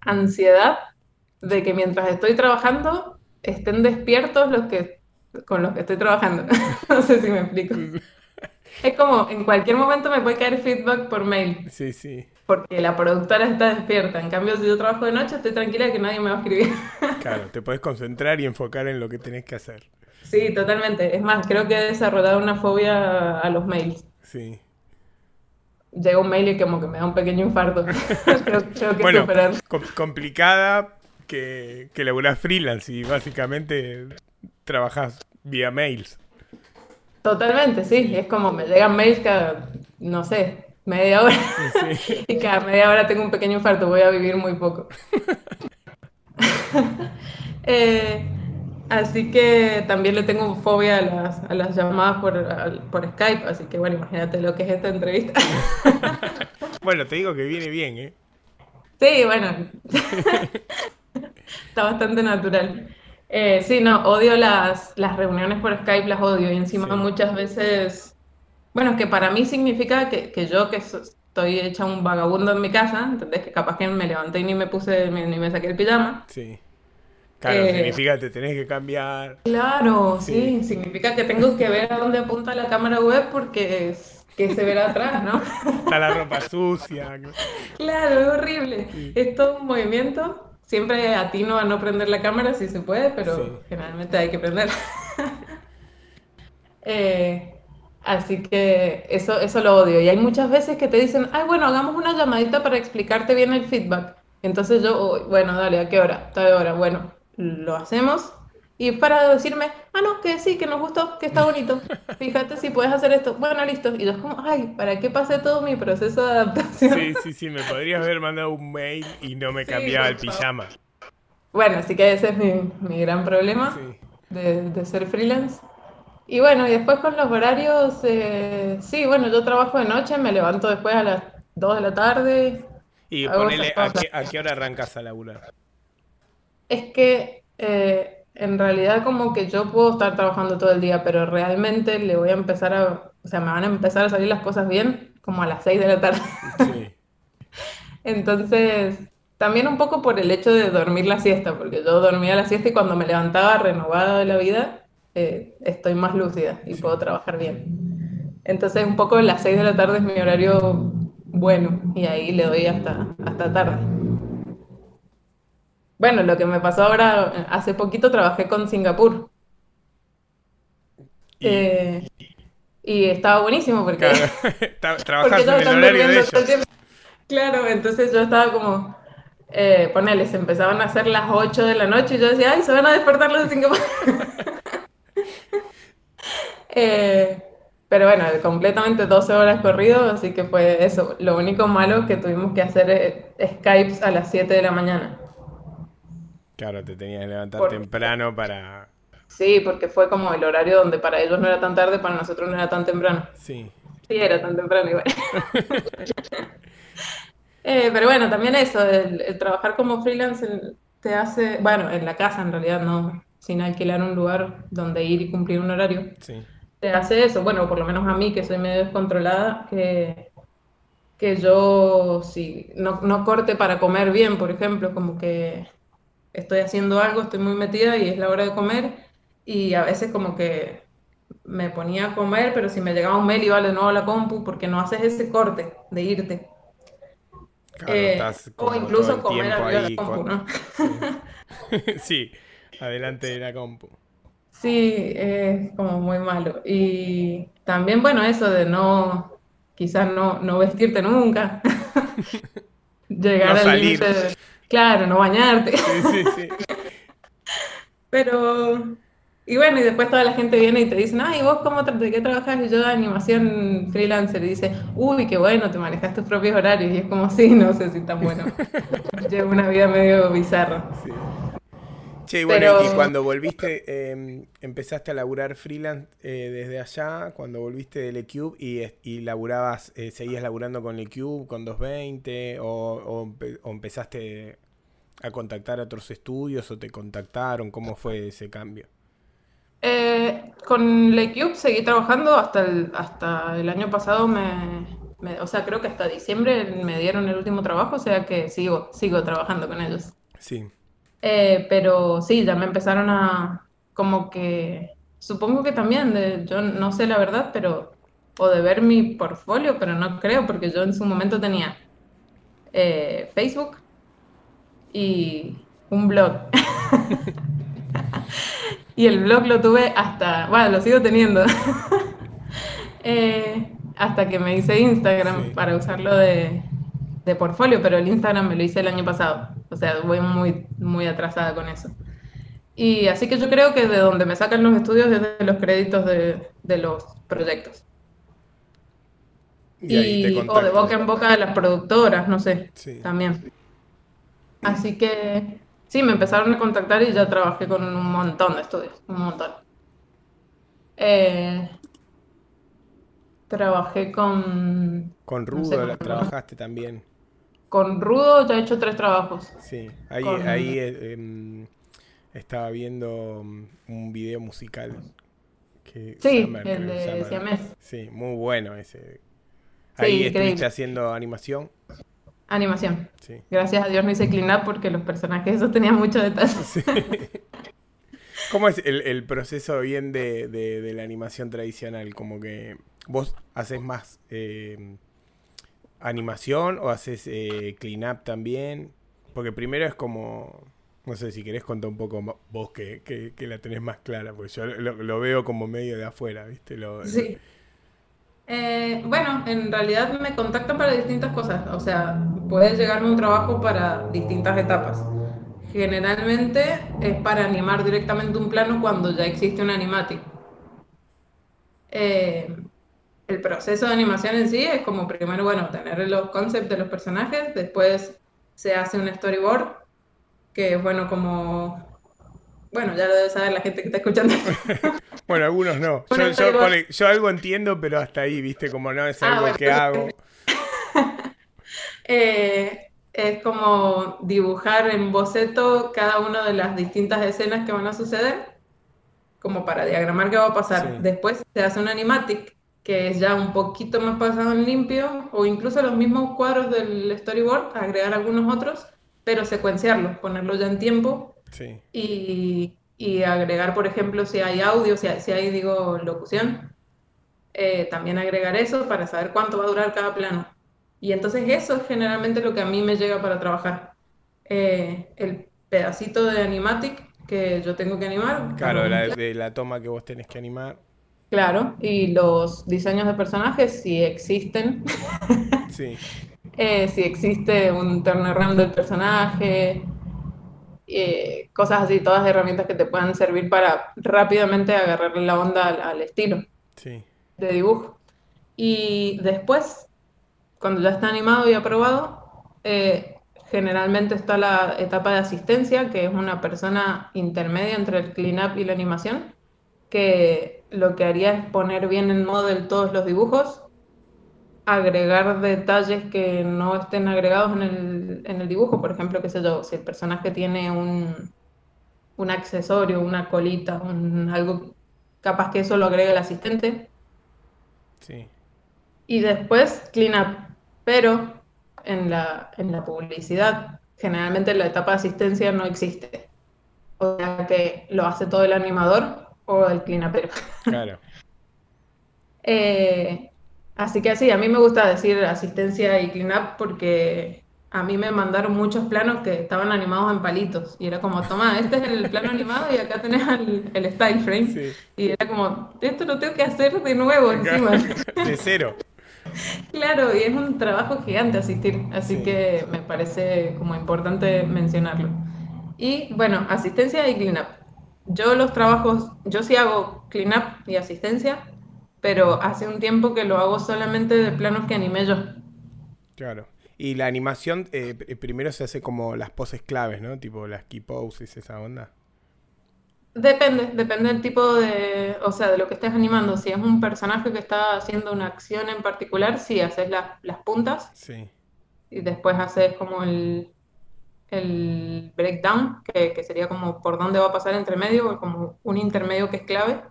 ansiedad de que mientras estoy trabajando estén despiertos los que con los que estoy trabajando. No sé si me explico. Es como en cualquier momento me puede caer feedback por mail Sí, sí. porque la productora está despierta. En cambio, si yo trabajo de noche, estoy tranquila de que nadie me va a escribir. Claro, te puedes concentrar y enfocar en lo que tenés que hacer. Sí, totalmente. Es más, creo que he desarrollado una fobia a los mails. Sí. Llega un mail y como que me da un pequeño infarto. Tengo, tengo que Bueno, superar. com- complicada que, que laburás freelance y básicamente trabajas vía mails. Totalmente, sí. Es como me llegan mails cada, no sé, media hora. y cada media hora tengo un pequeño infarto, voy a vivir muy poco. Eh, así que también le tengo fobia a las, a las llamadas por, por Skype, así que bueno, imagínate lo que es esta entrevista. bueno, te digo que viene bien, ¿eh? Sí, bueno. Está bastante natural. Eh, sí, no, odio las, las reuniones por Skype, las odio. Y encima muchas veces, bueno, que para mí significa que, que yo que estoy hecha un vagabundo en mi casa, ¿entendés? Que capaz que me levanté y ni me puse, ni me saqué el pijama. Sí. Claro, eh, significa que te tenés que cambiar. Claro, sí. significa que tengo que ver a dónde apunta la cámara web porque es, que se verá atrás, ¿no? Está la ropa sucia. Claro, es horrible. Es todo un movimiento Siempre atino a no prender la cámara si se puede, pero generalmente hay que prender. Eh, así que eso, eso lo odio. Y hay muchas veces que te dicen, ay, bueno, hagamos una llamadita para explicarte bien el feedback. Entonces yo, oh, bueno, dale, ¿a qué hora? Tal hora. Bueno, lo hacemos y para decirme, ah, no, que sí, que nos gustó, que está bonito. Fíjate si puedes hacer esto. Bueno, listo. Y yo es como, ay, ¿para qué pase todo mi proceso de adaptación? Sí, sí, sí, me podrías haber mandado un mail y no me cambiaba el pijama. Bueno, así que ese es mi, mi gran problema de, de, ser freelance. Y bueno, y después con los horarios, eh, sí, bueno, yo trabajo de noche, me levanto después a las 2 de la tarde. Y ponele, ¿a qué, ¿a qué hora arrancas a laburar? Es que... Eh, en realidad como que yo puedo estar trabajando todo el día, pero realmente le voy a empezar a, o sea, me van a empezar a salir las cosas bien como a las 6 de la tarde. Sí. Entonces, también un poco por el hecho de dormir la siesta, porque yo dormía la siesta y cuando me levantaba renovada de la vida, eh, estoy más lúcida y puedo trabajar bien. Entonces, un poco las 6 de la tarde es mi horario bueno y ahí le doy hasta, hasta tarde. Bueno, lo que me pasó ahora, hace poquito trabajé con Singapur. Y, eh, estaba buenísimo porque... Claro, en el horario de ellos. Claro, entonces yo estaba como... Eh, ponele, se empezaban a hacer las 8 de la noche y yo decía, ay, se van a despertar los de Singapur. eh, pero bueno, completamente 12 horas corrido, así que fue eso. Lo único malo que tuvimos que hacer es Skypes a las 7 de la mañana. Claro, te tenías que levantar temprano para... Sí, porque fue como el horario donde para ellos no era tan tarde, para nosotros no era tan temprano. Sí. Sí, era tan temprano igual. eh, pero bueno, también eso, el, trabajar como freelance te hace, bueno, en la casa en realidad, no sin alquilar un lugar donde ir y cumplir un horario. Sí. Te hace eso, bueno, por lo menos a mí que soy medio descontrolada, que, que yo si no, no corte para comer bien, por ejemplo, como que estoy haciendo algo, estoy muy metida y es la hora de comer y a veces como que me ponía a comer, pero si me llegaba un mail iba de nuevo a la compu porque no haces ese corte de irte. Eh, o incluso comer arriba de la compu, ¿no? Sí. adelante de la compu. Sí, es como muy malo. Y también, bueno, eso de no, quizás no, no vestirte nunca. Llegar al límite Claro, no bañarte. Sí, sí, sí. Pero, y bueno, y después toda la gente viene y te dice, ay, ¿vos cómo, de qué trabajas? Y yo de animación freelancer. Y dice, uy, qué bueno, te manejas tus propios horarios. Y es como, sí, no sé si tan bueno. Llevo una vida medio bizarra. Sí. Che, bueno, y cuando volviste, em, empezaste a laburar freelance eh, desde allá, cuando volviste del eCube y, y laburabas, eh, seguías laburando con eCube, con 220, o, o, empezaste a contactar a otros estudios o te contactaron, ¿cómo fue ese cambio? Eh, con Cube seguí trabajando hasta el, hasta el año pasado, me, o sea, creo que hasta diciembre me dieron el último trabajo, o sea que sigo, sigo trabajando con ellos. Sí. Eh, pero sí, ya me empezaron a, como que, supongo que también, de, yo no sé la verdad, pero, o de ver mi portfolio, pero no creo, porque yo en su momento tenía eh, Facebook y un blog. y el blog lo tuve hasta, bueno, lo sigo teniendo. Eh, hasta que me hice Instagram para usarlo de, de portfolio, pero el Instagram me lo hice el año pasado. O sea, voy muy, muy atrasada con eso. Y así que yo creo que de donde me sacan los estudios es de los créditos de, de los proyectos. Y, o de boca en boca de las productoras, no sé, también. Así que sí, me empezaron a contactar y ya trabajé con un montón de estudios, un montón. Eh, trabajé con... Con Rudo trabajaste también. Con Rudo ya he hecho tres trabajos. Sí, ahí, ahí eh, em, estaba viendo mm, un video musical. Que sí, el de Siamés. Sí, muy bueno ese. Ahí estuviste haciendo animación. Animación. Sí. Gracias a Dios no hice clean up porque los personajes eso tenían mucho detalle. Sí. ¿Cómo es el, proceso bien de, la animación tradicional? Como que vos haces más eh, animación o haces eh, clean up también. Porque primero es como, no sé si querés contar un poco vos que, la tenés más clara, porque yo lo, veo como medio de afuera, ¿viste? Sí. Eh, bueno, en realidad me contactan para distintas cosas, o sea, puede llegarme un trabajo para distintas etapas. Generalmente es para animar directamente un plano cuando ya existe un animatic. Eh, el proceso de animación en sí es como primero, bueno, tener los conceptos de los personajes, después se hace un storyboard, que es bueno como bueno, ya lo debe saber la gente que está escuchando. bueno, algunos no. Yo, algo entiendo, pero hasta ahí, ¿viste? Como no es ah, algo que hago. Eh, es como dibujar en boceto cada una de las distintas escenas que van a suceder, como para diagramar qué va a pasar. Después se hace un animatic, que es ya un poquito más pasado en limpio, o incluso los mismos cuadros del storyboard, agregar algunos otros, pero secuenciarlos, ponerlos ya en tiempo y, agregar, por ejemplo, si hay audio, si hay, digo, locución, eh, también agregar eso para saber cuánto va a durar cada plano. Y entonces eso es generalmente lo que a mí me llega para trabajar. Eh, el pedacito de animatic que yo tengo que animar. Claro, la, de la, toma que vos tenés que animar. Claro, y los diseños de personajes, si existen. Sí. Eh, si existe un turnaround del personaje, eh, cosas así, todas herramientas que te puedan servir para rápidamente agarrarle la onda al, estilo de dibujo. Y después, cuando ya está animado y aprobado, eh, generalmente está la etapa de asistencia, que es una persona intermedia entre el cleanup y la animación, que lo que haría es poner bien en model todos los dibujos agregar detalles que no estén agregados en el, en el dibujo. Por ejemplo, qué sé yo, si el personaje tiene un, un accesorio, una colita, un, algo capaz que eso lo agrega el asistente. Sí. Y después clean up. Pero en la, en la publicidad, generalmente la etapa de asistencia no existe. O sea que lo hace todo el animador o el up. Claro. eh, Así que sí, a mí me gusta decir asistencia y clean up porque a mí me mandaron muchos planos que estaban animados en palitos. Y era como, toma, este es el plano animado y acá tenés el, style frame. Y era como, esto lo tengo que hacer de nuevo encima. De cero. Claro, y es un trabajo gigante asistir, así que me parece como importante mencionarlo. Y bueno, asistencia y clean up. Yo los trabajos, yo sí hago clean up y asistencia, pero hace un tiempo que lo hago solamente de planos que animé yo. Claro. Y la animación eh, primero se hace como las poses claves, ¿no? Tipo las key poses, esa onda. Depende, depende del tipo de, o sea, de lo que estés animando. Si es un personaje que está haciendo una acción en particular, sí, haces las puntas. Sí. Y después haces como el, el breakdown, que, que, sería como por dónde va a pasar entre medio, como un intermedio que es clave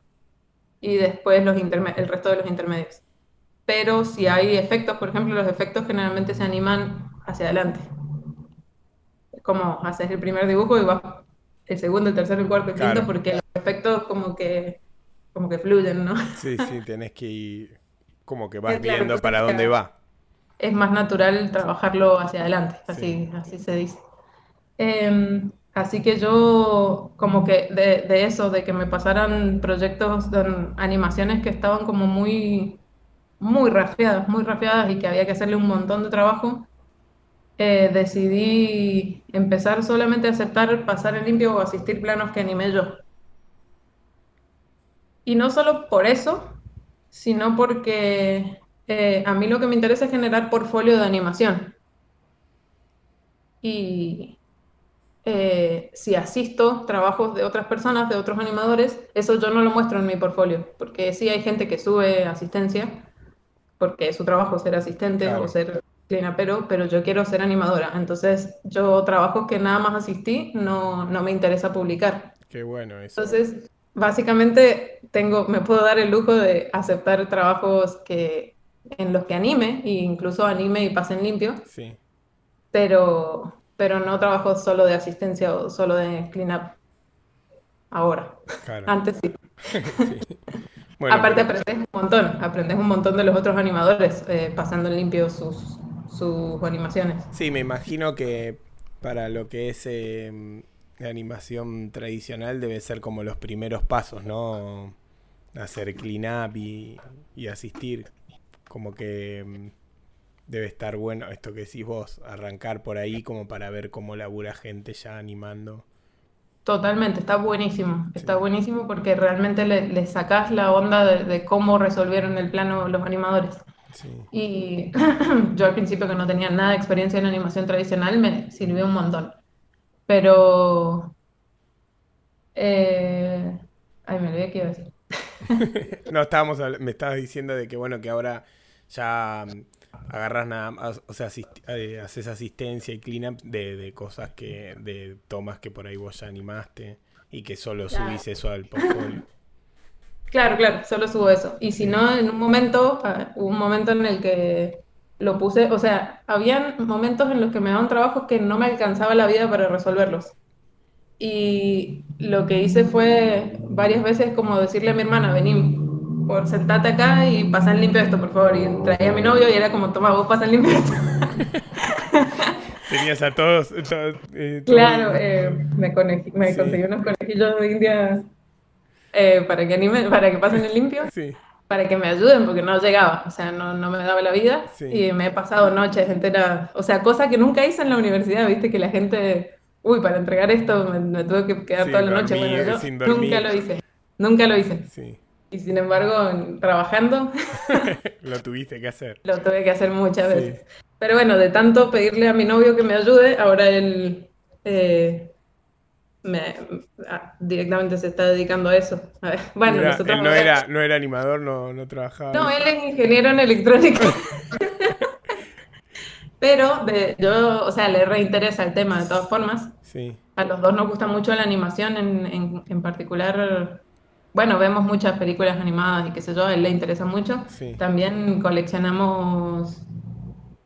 y después los el resto de los intermedios. Pero si hay efectos, por ejemplo, los efectos generalmente se animan hacia adelante. Como haces el primer dibujo y vas el segundo, el tercero, el cuarto, el quinto, porque los efectos como que, como que fluyen, ¿no? Sí, sí, tienes que ir como que vas viendo para dónde va. Es más natural trabajarlo hacia adelante, así, así se dice. Em, Así que yo como que de, eso, de que me pasaran proyectos de animaciones que estaban como muy, muy rafiadas, muy rafiadas y que había que hacerle un montón de trabajo, eh, decidí empezar solamente a aceptar pasar en limpio o asistir planos que animé yo. Y no solo por eso, sino porque eh, a mí lo que me interesa es generar portfolio de animación. Y eh, si asisto trabajos de otras personas, de otros animadores, eso yo no lo muestro en mi portfolio, porque sí hay gente que sube asistencia, porque es su trabajo ser asistente Claro. o ser cleanupero, pero yo quiero ser animadora. Entonces, yo trabajos que nada más asistí, no, no me interesa publicar. Qué bueno eso. Entonces, básicamente tengo, me puedo dar el lujo de aceptar trabajos que, en los que anime, e incluso anime y pasen limpio, Sí, pero, pero no trabajo solo de asistencia o solo de cleanup ahora. claro. Antes sí. Sí. Bueno, Aparte pero aprendes un montón, aprendes un montón de los otros animadores eh, pasando en limpio sus, sus animaciones. sí, me imagino que para lo que es eh, la animación tradicional debe ser como los primeros pasos, ¿no? Hacer clean up y, y asistir. Como que mm, debe estar bueno esto que decís vos, arrancar por ahí como para ver cómo labura gente ya animando. Totalmente, está buenísimo, está Sí. buenísimo porque realmente le, le sacás la onda de, de cómo resolvieron el plano los animadores. Sí, Y yo al principio que no tenía nada de experiencia en animación tradicional me sirvió un montón. Pero... eh, ay, me olvidé qué iba a decir. No, estábamos, me estabas diciendo de que bueno, que ahora ya mm, agarras nada más, o sea, asist- eh, haces asistencia y cleanup de, de cosas que, de tomas que por ahí vos ya animaste y que solo Claro. subís eso al portfolio. Claro, claro, solo subo eso. Y si no, en un momento, ah, hubo un momento en el que lo puse, o sea, habían momentos en los que me daban trabajos que no me alcanzaba la vida para resolverlos. Y lo que hice fue varias veces como decirle a mi hermana, vení, por sentate acá y pasa en limpio esto, por favor. Y traía a mi novio y era como, toma, vos pasa en limpio esto. Tenías a todos, todos, eh, todos- Claro, eh, me, me Sí. conseguí unos conejillos de India eh, para que anime, para que pasen en limpio. Sí, para que me ayuden, porque no llegaba, o sea, no, no me daba la vida. Sí. Y me he pasado noches enteras, o sea, cosa que nunca hice en la universidad, viste, que la gente, uy, para entregar esto me, me tuve que quedar toda la noche. Bueno, yo sin nunca lo hice, nunca lo hice. sí, Y sin embargo, trabajando, lo tuviste que hacer. lo tuve que hacer muchas Sí. veces. Pero bueno, de tanto pedirle a mi novio que me ayude, ahora él eh, me, ah, directamente se está dedicando a eso. A ver, Bueno, Era- nosotros él no era, no era animador, no, no trabajaba. No, él es ingeniero en electrónica. Pero de, yo, o sea, le reinteresa el tema de todas formas. Sí, A los dos nos gusta mucho la animación, en, en, en particular, bueno, vemos muchas películas animadas y qué sé yo, a él le interesa mucho. Sí. También coleccionamos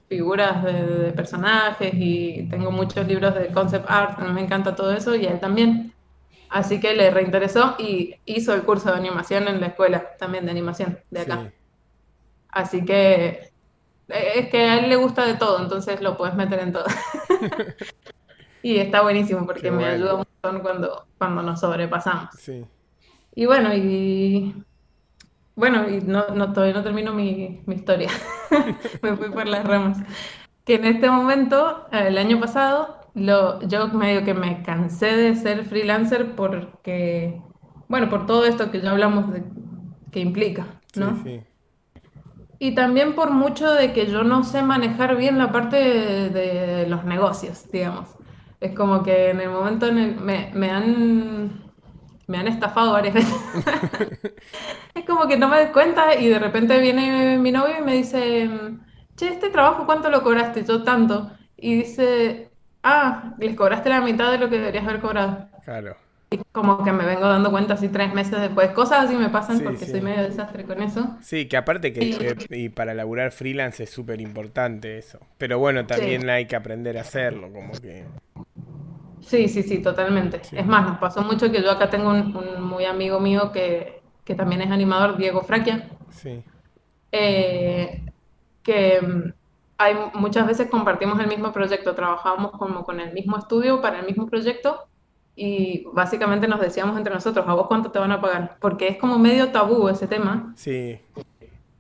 figuras de, de personajes y tengo muchos libros de concept art, me encanta todo eso y a él también. Así que le reinteresó y hizo el curso de animación en la escuela, también de animación, de acá. sí. Así que eh, es que a él le gusta de todo, entonces lo puedes meter en todo. Y está buenísimo porque me ayuda un montón cuando, cuando nos sobrepasamos. Sí, Y bueno, y bueno, y no, no, todavía no termino mi, mi historia. Me fui por las ramas. Que en este momento, eh, el año pasado, lo, yo medio que me cansé de ser freelancer porque, bueno, por todo esto que ya hablamos de que implica, sí, ¿no? sí. Y también por mucho de que yo no sé manejar bien la parte de, de los negocios, digamos. Es como que en el momento en el me, me han me han estafado varias veces. Es como que no me doy cuenta y de repente viene mi novio y me dice, che, este trabajo, ¿cuánto lo cobraste? Yo tanto. Y dice, ah, les cobraste la mitad de lo que deberías haber cobrado. Claro. Y como que me vengo dando cuenta así tres meses después. Cosas así me pasan Sí, porque sí. soy medio desastre con eso. Sí, que aparte que Sí. eh, y para laburar freelance es súper importante eso. Pero bueno, también hay que aprender a hacerlo, como que... Sí, sí, sí, totalmente. Sí. Es más, nos pasó mucho que yo acá tengo un, un muy amigo mío que, que también es animador, Diego Fraquia, Sí, eh, que mm, hay muchas veces compartimos el mismo proyecto, trabajábamos como con el mismo estudio para el mismo proyecto y básicamente nos decíamos entre nosotros, ¿a vos cuánto te van a pagar? Porque es como medio tabú ese tema. sí,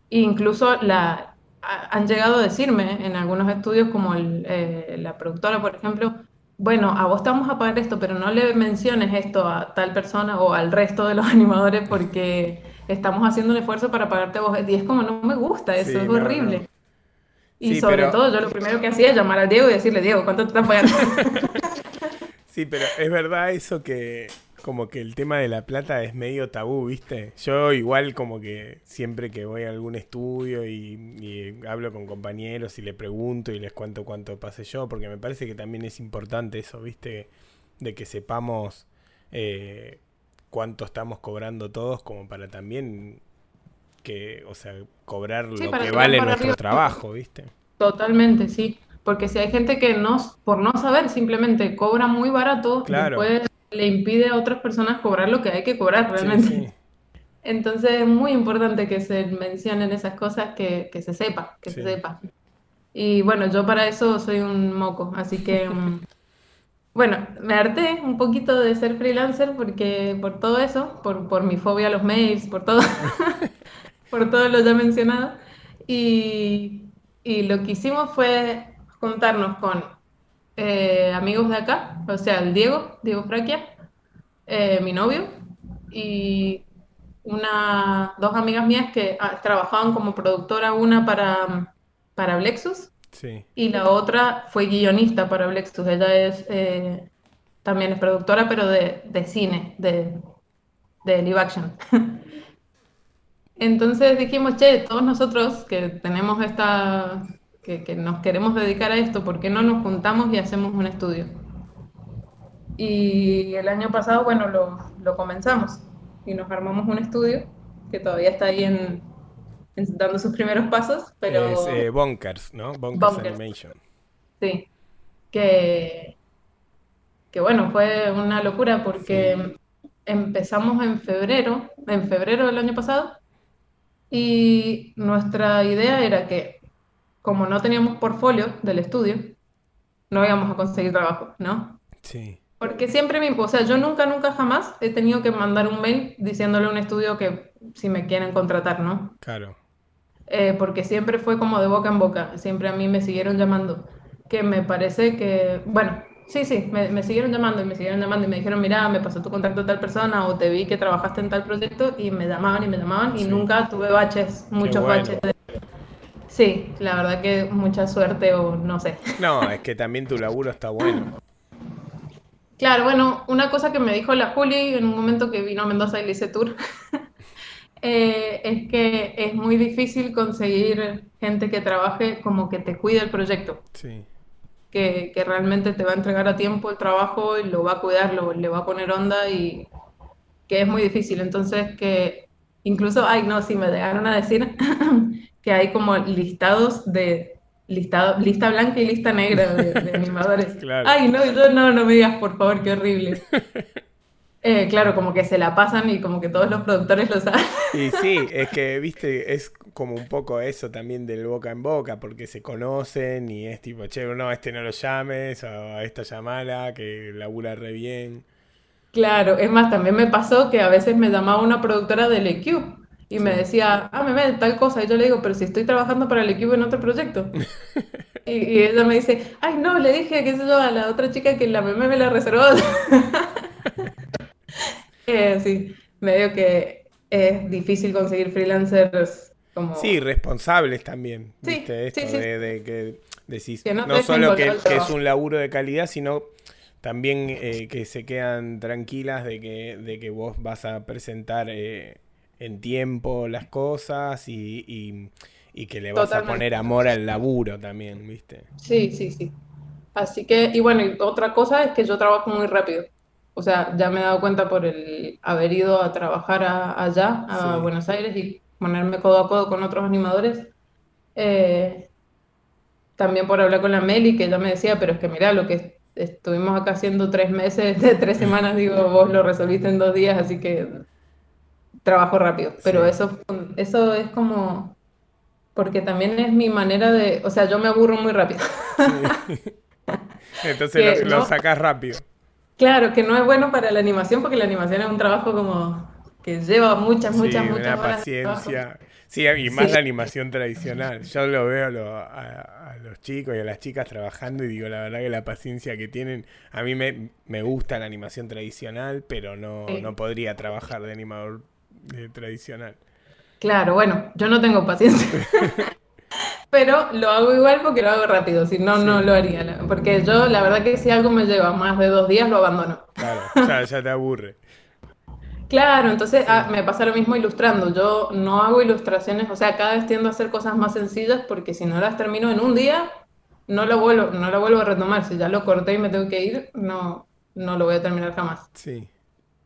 E incluso la, han llegado a decirme en algunos estudios, como eh, la productora, por ejemplo, bueno, a vos te vamos a pagar esto, pero no le menciones esto a tal persona o al resto de los animadores porque estamos haciendo un esfuerzo para pagarte a vos. Y es como, no me gusta, eso es horrible. Y sobre todo, yo lo primero que hacía es llamar al Diego y decirle, Diego, ¿cuánto te están pagando? sí, pero es verdad eso que como que el tema de la plata es medio tabú, ¿viste? Yo igual como que siempre que voy a algún estudio y, hablo con compañeros y le pregunto y les cuento cuánto pasé yo, porque me parece que también es importante eso, ¿viste? De que sepamos eh, cuánto estamos cobrando todos como para también que, o sea, cobrar lo que vale nuestro trabajo, ¿viste? Totalmente, sí. Porque si hay gente que no, por no saber, simplemente cobra muy barato, claro. después le impide a otras personas cobrar lo que hay que cobrar realmente. Entonces es muy importante que se mencionen esas cosas, que, se sepa, que se sepa. Y bueno, yo para eso soy un moco, así que mm, bueno, me harté un poquito de ser freelancer porque por todo eso, por, por mi fobia a los mails, por todo, por todo lo ya mencionado. Y, y lo que hicimos fue juntarnos con eh, amigos de acá, o sea, el Diego, Diego Fraquia, eh, mi novio, y una, dos amigas mías que ah, trabajaban como productora, una para, para Blexus y la otra fue guionista para Blexus. Ella es eh, también es productora, pero de, de cine, de, de live action. Entonces dijimos, che, todos nosotros que tenemos esta que, nos queremos dedicar a esto, ¿por qué no nos juntamos y hacemos un estudio? Y el año pasado, bueno, lo, comenzamos y nos armamos un estudio que todavía está ahí en, dando sus primeros pasos, pero... Es eh, Bonkers, ¿no? Bonkers, Animation. Sí, que, que bueno, fue una locura porque empezamos en febrero, en febrero del año pasado, y nuestra idea era que como no teníamos portfolio del estudio, no íbamos a conseguir trabajo, ¿no? Sí. Porque siempre me, o sea, yo nunca, nunca jamás he tenido que mandar un mail diciéndole a un estudio que si me quieren contratar, ¿no? Claro. Eh, porque siempre fue como de boca en boca, siempre a mí me siguieron llamando, que me parece que, bueno, sí, sí, me, siguieron llamando y me siguieron llamando y me dijeron, mira, me pasó tu contacto a tal persona o te vi que trabajaste en tal proyecto y me llamaban y me llamaban y nunca tuve baches, muchos baches. De Sí, la verdad que mucha suerte o no sé. No, es que también tu laburo está bueno. Claro, bueno, una cosa que me dijo la Juli en un momento que vino a Mendoza y le hice tour, eh, es que es muy difícil conseguir gente que trabaje como que te cuide el proyecto. Sí. Que, que, realmente te va a entregar a tiempo el trabajo y lo va a cuidar, lo, le va a poner onda y que es muy difícil. Entonces que incluso, ay no, si me llegaron a decir que hay como listados de listado, lista blanca y lista negra de, animadores. Ay, no, yo no, no me digas, por favor, qué horrible. Eh, claro, como que se la pasan y como que todos los productores lo saben. Y sí, es que, viste, es como un poco eso también del boca en boca, porque se conocen y es tipo, che, no, este no lo llames, o a esta llamala, que labura re bien. Claro, es más, también me pasó que a veces me llamaba una productora del EQ y me decía, ah, me ve tal cosa. Y yo le digo, pero si estoy trabajando para el equipo en otro proyecto. y, ella me dice, ay, no, le dije, qué sé yo, a la otra chica que la meme me la reservó. eh, sí, medio que es difícil conseguir freelancers como... Sí, responsables también. ¿viste? Esto de, que decís, no, solo que, es un laburo de calidad, sino también eh, que se quedan tranquilas de que, de que vos vas a presentar... Eh, en tiempo las cosas y, que le vas a poner amor al laburo también, ¿viste? Sí, sí, sí. Así que, y bueno, y otra cosa es que yo trabajo muy rápido. O sea, ya me he dado cuenta por el haber ido a trabajar allá, a Buenos Aires, y ponerme codo a codo con otros animadores. Eh, también por hablar con la Meli, que ella me decía, pero es que mira, lo que estuvimos acá haciendo tres meses, de tres semanas, digo, vos lo resolviste en dos días, así que trabajo rápido, pero eso, eso es como, porque también es mi manera de, o sea, yo me aburro muy rápido. Entonces lo, sacas rápido. Claro, que no es bueno para la animación, porque la animación es un trabajo como que lleva muchas, muchas, muchas paciencia. Sí, y más la animación tradicional. Yo lo veo a, los chicos y a las chicas trabajando y digo, la verdad que la paciencia que tienen, a mí me, me gusta la animación tradicional, pero no, no podría trabajar de animador eh, tradicional. Claro, bueno, yo no tengo paciencia. pero lo hago igual porque lo hago rápido, si no, no lo haría. Porque yo, la verdad que si algo me lleva más de dos días, lo abandono. Claro, ya, ya te aburre. Claro, entonces ah, me pasa lo mismo ilustrando. Yo no hago ilustraciones, o sea, cada vez tiendo a hacer cosas más sencillas porque si no las termino en un día, no lo vuelvo, no lo vuelvo a retomar. Si ya lo corté y me tengo que ir, no, no lo voy a terminar jamás. Sí.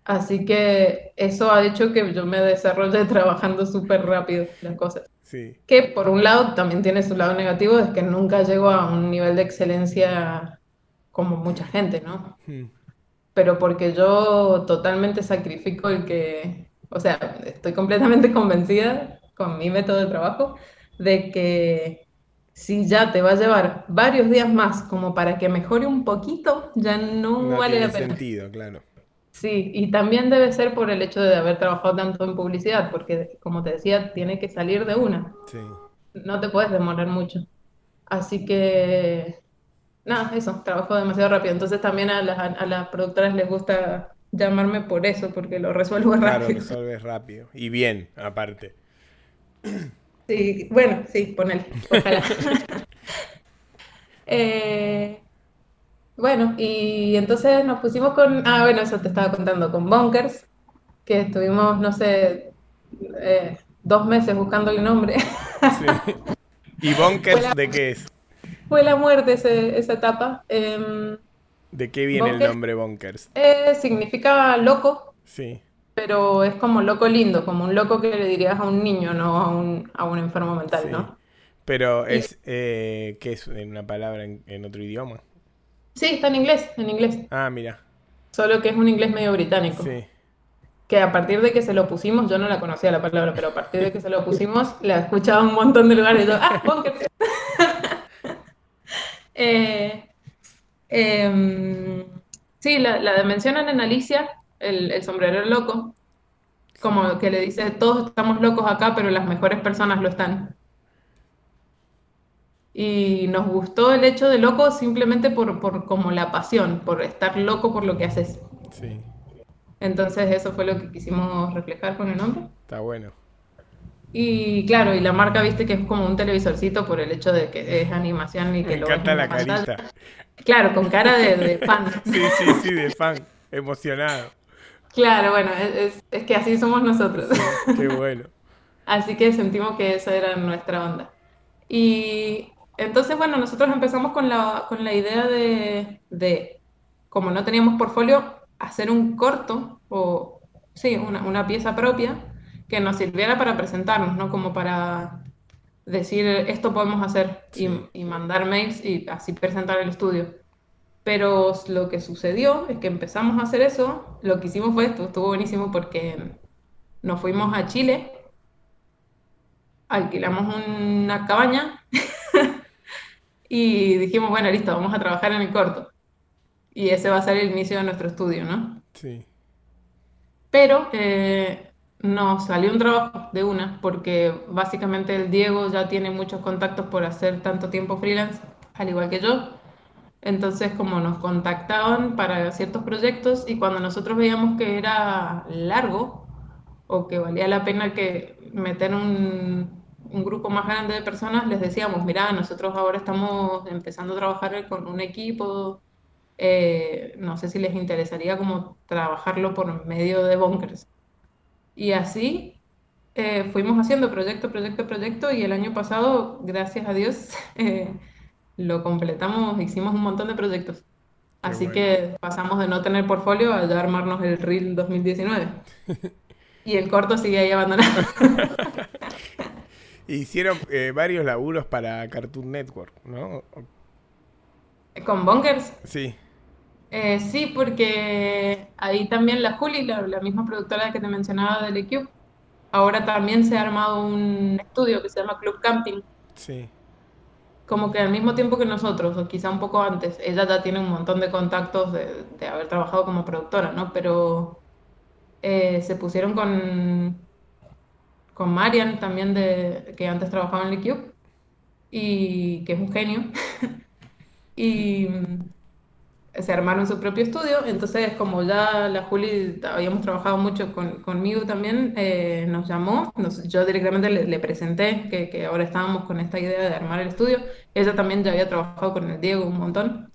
Así que eso ha hecho que yo me desarrolle trabajando súper rápido las cosas. Sí. Que por un lado también tiene su lado negativo, es que nunca llego a un nivel de excelencia como mucha gente, ¿no? Hmm pero porque yo totalmente sacrifico el que, o sea, estoy completamente convencida con mi método de trabajo de que si ya te va a llevar varios días más como para que mejore un poquito, ya no, vale la pena. sentido, claro. Sí, y también debe ser por el hecho de haber trabajado tanto en publicidad, porque como te decía, tiene que salir de una. Sí. No te puedes demorar mucho. Así que nada, eso, trabajo demasiado rápido. Entonces también a las, a las productoras les gusta llamarme por eso, porque lo resuelvo rápido. Claro, resuelves rápido. Y bien, aparte. Sí, bueno, sí, ponele, ojalá. eh, bueno, y entonces nos pusimos con, ah, bueno, eso te estaba contando, con Bunkers, que estuvimos, no sé, eh, dos meses buscando el nombre. sí. ¿Y Bunkers de qué es? fue la muerte esa etapa. Em, ¿De qué viene el nombre Bonkers? Eh, significa loco. Sí. Pero es como loco lindo, como un loco que le dirías a un niño, no a un, a un enfermo mental, ¿no? Pero es, eh, ¿qué es una palabra en, otro idioma? Sí, está en inglés, en inglés. Ah, mira. Solo que es un inglés medio británico. Sí. Que a partir de que se lo pusimos, yo no la conocía la palabra, pero a partir de que se lo pusimos, la escuchaba un montón de lugares yo, ah. Eh, em, sí, la, la, mencionan en Alicia, el, el sombrero loco, como que le dice, todos estamos locos acá, pero las mejores personas lo están. Y nos gustó el hecho de loco simplemente por, por como la pasión, por estar loco por lo que haces. Sí. Entonces eso fue lo que quisimos reflejar con el nombre. Está bueno. Y claro, y la marca, viste que es como un televisorcito por el hecho de que es animación y que Me lo encanta la carita. Claro, con cara de, fan. Sí, sí, sí, de fan, emocionado. Claro, bueno, es, es que así somos nosotros. qué bueno. Así que sentimos que esa era nuestra onda. Y entonces, bueno, nosotros empezamos con la, con la idea de, de, como no teníamos portfolio, hacer un corto o, sí, una, una pieza propia que nos sirviera para presentarnos, ¿no? Como para decir, esto podemos hacer y, mandar mails y así presentar el estudio. Pero lo que sucedió es que empezamos a hacer eso, lo que hicimos fue esto, estuvo buenísimo porque nos fuimos a Chile, alquilamos una cabaña y dijimos, bueno, listo, vamos a trabajar en el corto. Y ese va a ser el inicio de nuestro estudio, ¿no? Sí. Pero eh, no, salió un trabajo de una, porque básicamente el Diego ya tiene muchos contactos por hacer tanto tiempo freelance, al igual que yo. Entonces, como nos contactaban para ciertos proyectos y cuando nosotros veíamos que era largo o que valía la pena que meter un, un grupo más grande de personas, les decíamos, mira, nosotros ahora estamos empezando a trabajar con un equipo, eh, no sé si les interesaría como trabajarlo por medio de bunkers. Y así eh, fuimos haciendo proyecto, proyecto, proyecto y el año pasado, gracias a Dios, eh, lo completamos, hicimos un montón de proyectos. Así que pasamos de no tener portfolio a ya armarnos el Reel 2019. y el corto sigue ahí abandonado. Hicieron eh, varios laburos para Cartoon Network, ¿no? ¿Con Bonkers? Sí. Eh, sí, porque ahí también la Juli, la, misma productora que te mencionaba del EQ, ahora también se ha armado un estudio que se llama Club Camping. Sí. Como que al mismo tiempo que nosotros, o quizá un poco antes, ella ya tiene un montón de contactos de, haber trabajado como productora, ¿no? Pero eh, se pusieron con, con Marian también, de, que antes trabajaba en Cube y que es un genio. y se armaron su propio estudio, entonces como ya la Juli habíamos trabajado mucho conmigo también, eh, nos llamó, yo directamente le, presenté que, que, ahora estábamos con esta idea de armar el estudio, ella también ya había trabajado con el Diego un montón,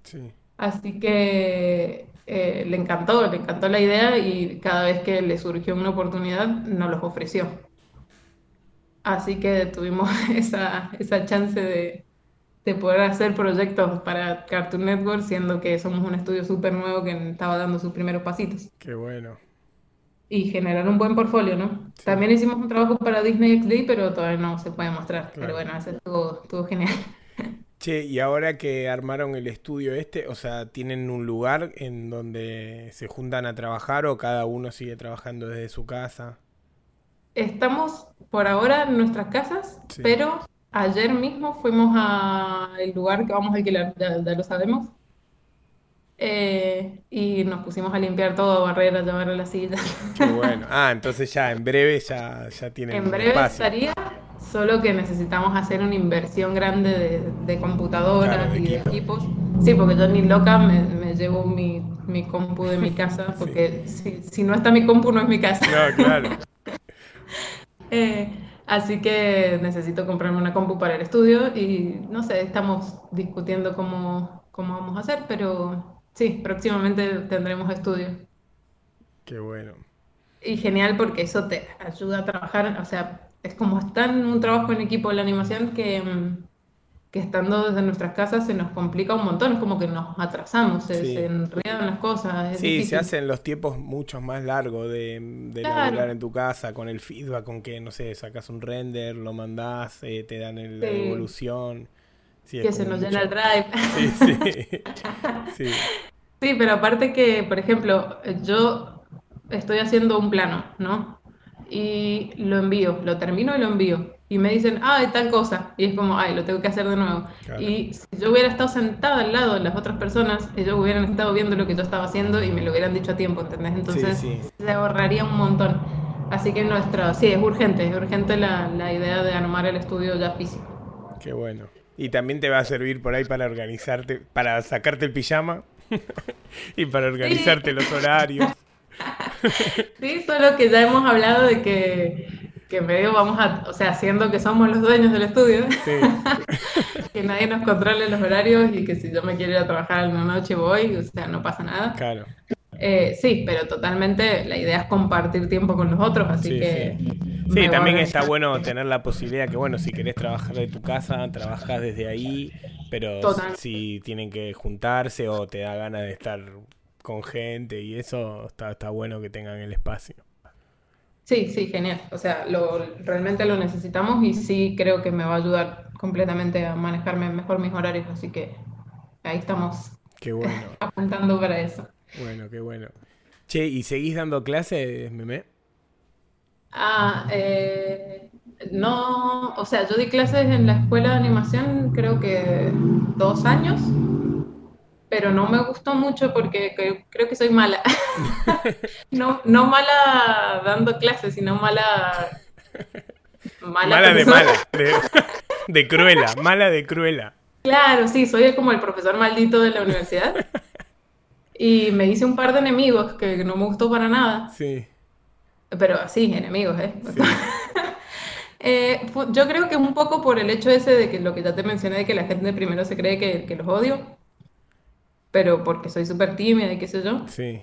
así que eh, le encantó, le encantó la idea y cada vez que le surgió una oportunidad nos los ofreció. Así que tuvimos esa, esa chance de, de poder hacer proyectos para Cartoon Network, siendo que somos un estudio súper nuevo que estaba dando sus primeros pasitos. Qué bueno. Y generar un buen portfolio, ¿no? También hicimos un trabajo para Disney XD, pero todavía no se puede mostrar. Pero bueno, estuvo, estuvo genial. Che, y ahora que armaron el estudio este, o sea, ¿tienen un lugar en donde se juntan a trabajar o cada uno sigue trabajando desde su casa? Estamos por ahora en nuestras casas, pero Ayer mismo fuimos al lugar que vamos a alquilar, ya, lo sabemos. Eh, y nos pusimos a limpiar todo, a barrer, a llevar a la silla. Qué bueno. Ah, entonces ya en breve ya, ya tienen En breve estaría, solo que necesitamos hacer una inversión grande de, computadoras y de equipos. Sí, porque yo ni loca me, llevo mi, mi, compu de mi casa, porque si, si, no está mi compu no es mi casa. No, claro. eh, Así que necesito comprarme una compu para el estudio y no sé, estamos discutiendo cómo, cómo vamos a hacer, pero sí, próximamente tendremos estudio. Qué bueno. Y genial porque eso te ayuda a trabajar, o sea, es como en un trabajo en equipo de la animación que mm, que estando desde nuestras casas se nos complica un montón, es como que nos atrasamos, se, enredan las cosas. sí, se hacen los tiempos mucho más largos de, de en tu casa, con el feedback, con que, no sé, sacas un render, lo mandás, eh, te dan la evolución. que se nos llena el drive. Sí, sí. sí. sí, pero aparte que, por ejemplo, yo estoy haciendo un plano, ¿no? Y lo envío, lo termino y lo envío y me dicen, ah, de tal cosa, y es como, ay, lo tengo que hacer de nuevo. Y si yo hubiera estado sentada al lado de las otras personas, ellos hubieran estado viendo lo que yo estaba haciendo y me lo hubieran dicho a tiempo, ¿entendés? Entonces se ahorraría un montón. Así que nuestro, sí, es urgente, es urgente la, la idea de armar el estudio ya físico. Qué bueno. Y también te va a servir por ahí para organizarte, para sacarte el pijama y para organizarte los horarios. sí, solo que ya hemos hablado de que que medio vamos a, o sea, siendo que somos los dueños del estudio, que nadie nos controle los horarios y que si yo me quiero ir a trabajar en una noche voy, o sea, no pasa nada. Claro. Eh, sí, pero totalmente la idea es compartir tiempo con los otros, así que... Sí, también está bueno tener la posibilidad que, bueno, si querés trabajar de tu casa, trabajas desde ahí, pero si tienen que juntarse o te da ganas de estar con gente y eso, está, está bueno que tengan el espacio. Sí, sí, genial. O sea, lo, realmente lo necesitamos y sí creo que me va a ayudar completamente a manejarme mejor mis horarios, así que ahí estamos qué bueno. apuntando para eso. Bueno, qué bueno. Che, ¿y seguís dando clases, Meme? Ah, eh, no, o sea, yo di clases en la escuela de animación creo que dos años pero no me gustó mucho porque creo que soy mala. no, no mala dando clases, sino mala... Mala, de mala, de, cruela, mala de cruela. Claro, sí, soy como el profesor maldito de la universidad. Y me hice un par de enemigos que no me gustó para nada. Sí. Pero sí, enemigos, ¿eh? eh yo creo que un poco por el hecho ese de que lo que ya te mencioné, de que la gente primero se cree que, que los odio pero porque soy súper tímida y qué sé yo. Sí.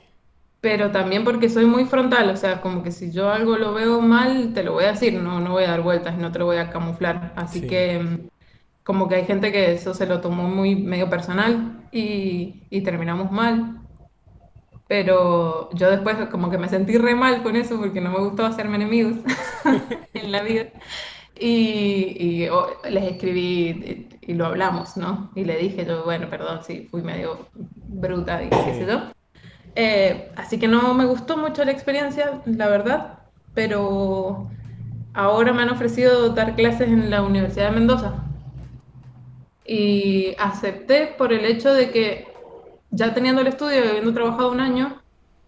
Pero también porque soy muy frontal, o sea, como que si yo algo lo veo mal, te lo voy a decir, no, no voy a dar vueltas, no te lo voy a camuflar. Así que mm, como que hay gente que eso se lo tomó muy medio personal y, y terminamos mal. Pero yo después como que me sentí re mal con eso porque no me gustó hacerme enemigos en la vida. Y, les escribí y, lo hablamos, ¿no? Y le dije yo, bueno, perdón si fui medio bruta y qué sé yo. Eh, así que no me gustó mucho la experiencia, la verdad, pero ahora me han ofrecido dar clases en la Universidad de Mendoza. Y acepté por el hecho de que ya teniendo el estudio y habiendo trabajado un año,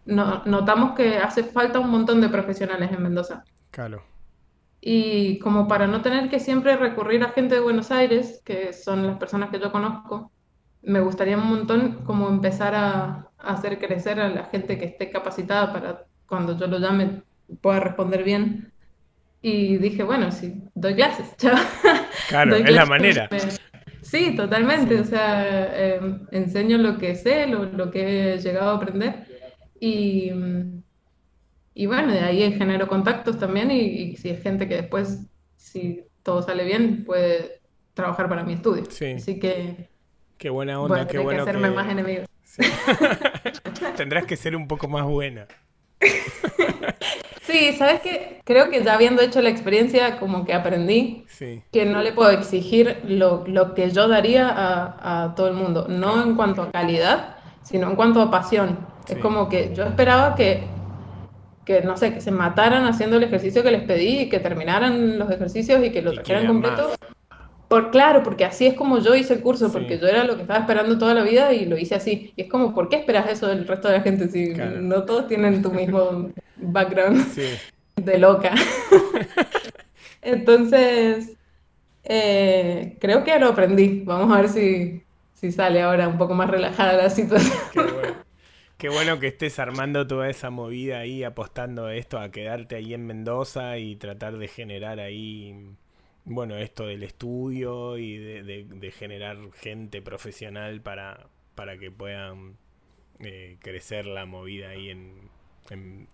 notamos que hace falta un montón de profesionales en Mendoza. Claro. Y como para no tener que siempre recurrir a gente de Buenos Aires, que son las personas que yo conozco, me gustaría un montón como empezar a, a hacer crecer a la gente que esté capacitada para cuando yo lo llame pueda responder bien. Y dije, bueno, sí, doy clases, chao. Claro, Doy es la clases, manera. me- Sí, totalmente. Sí. O sea, eh, enseño lo que sé, lo, lo que he llegado a aprender. Y, mm, y bueno, de ahí genero contactos también. Y, y si es gente que después, si todo sale bien, puede trabajar para mi estudio. Sí. Así que Qué buena onda, qué tener que bueno hacerme que... más enemigos. Sí. Tendrás que ser un poco más buena. Sí, ¿sabes qué? Creo que ya habiendo hecho la experiencia, como que aprendí Sí, que no le puedo exigir lo, lo que yo daría a, a todo el mundo, no en cuanto a calidad, sino en cuanto a pasión. Es como que yo esperaba que, que, no sé, que se mataran haciendo el ejercicio que les pedí y que terminaran los ejercicios y que lo trajeran completo. más. Por claro, porque así es como yo hice el curso, Sí. porque yo era lo que estaba esperando toda la vida y lo hice así. Y es como, ¿por qué esperas eso del resto de la gente si Claro. no todos tienen tu mismo background? sí. de loca. Entonces, eh, creo que lo aprendí. Vamos a ver si, si sale ahora un poco más relajada la situación. Qué bueno. Qué bueno que estés armando toda esa movida ahí, apostando a esto, a quedarte ahí en Mendoza y tratar de generar ahí, bueno, esto del estudio y de, de- de generar gente profesional para, para que puedan eh, crecer la movida ahí en, en,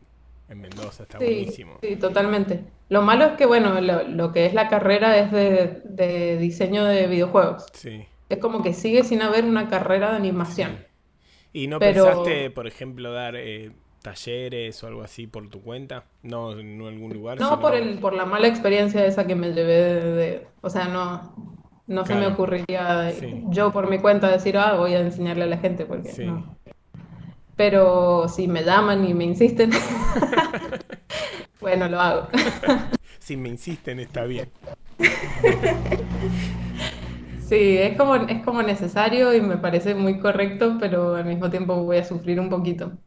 en Mendoza. Está Sí, buenísimo. sí, totalmente. Lo malo es que, bueno, lo, lo que es la carrera es de, de diseño de videojuegos. Sí. Es como que sigue sin haber una carrera de animación. ¿Y no Pero- pensaste, por ejemplo, dar eh, talleres o algo así por tu cuenta? No en algún lugar, No sino- por el, por la mala experiencia esa que me llevé de, de- o sea, no, no se me ocurriría Sí. yo por mi cuenta decir, ah, voy a enseñarle a la gente, porque Sí. no. Pero si me llaman y me insisten, bueno, lo hago. Si me insisten, está bien. Sí, es como, es como necesario y me parece muy correcto, pero al mismo tiempo voy a sufrir un poquito.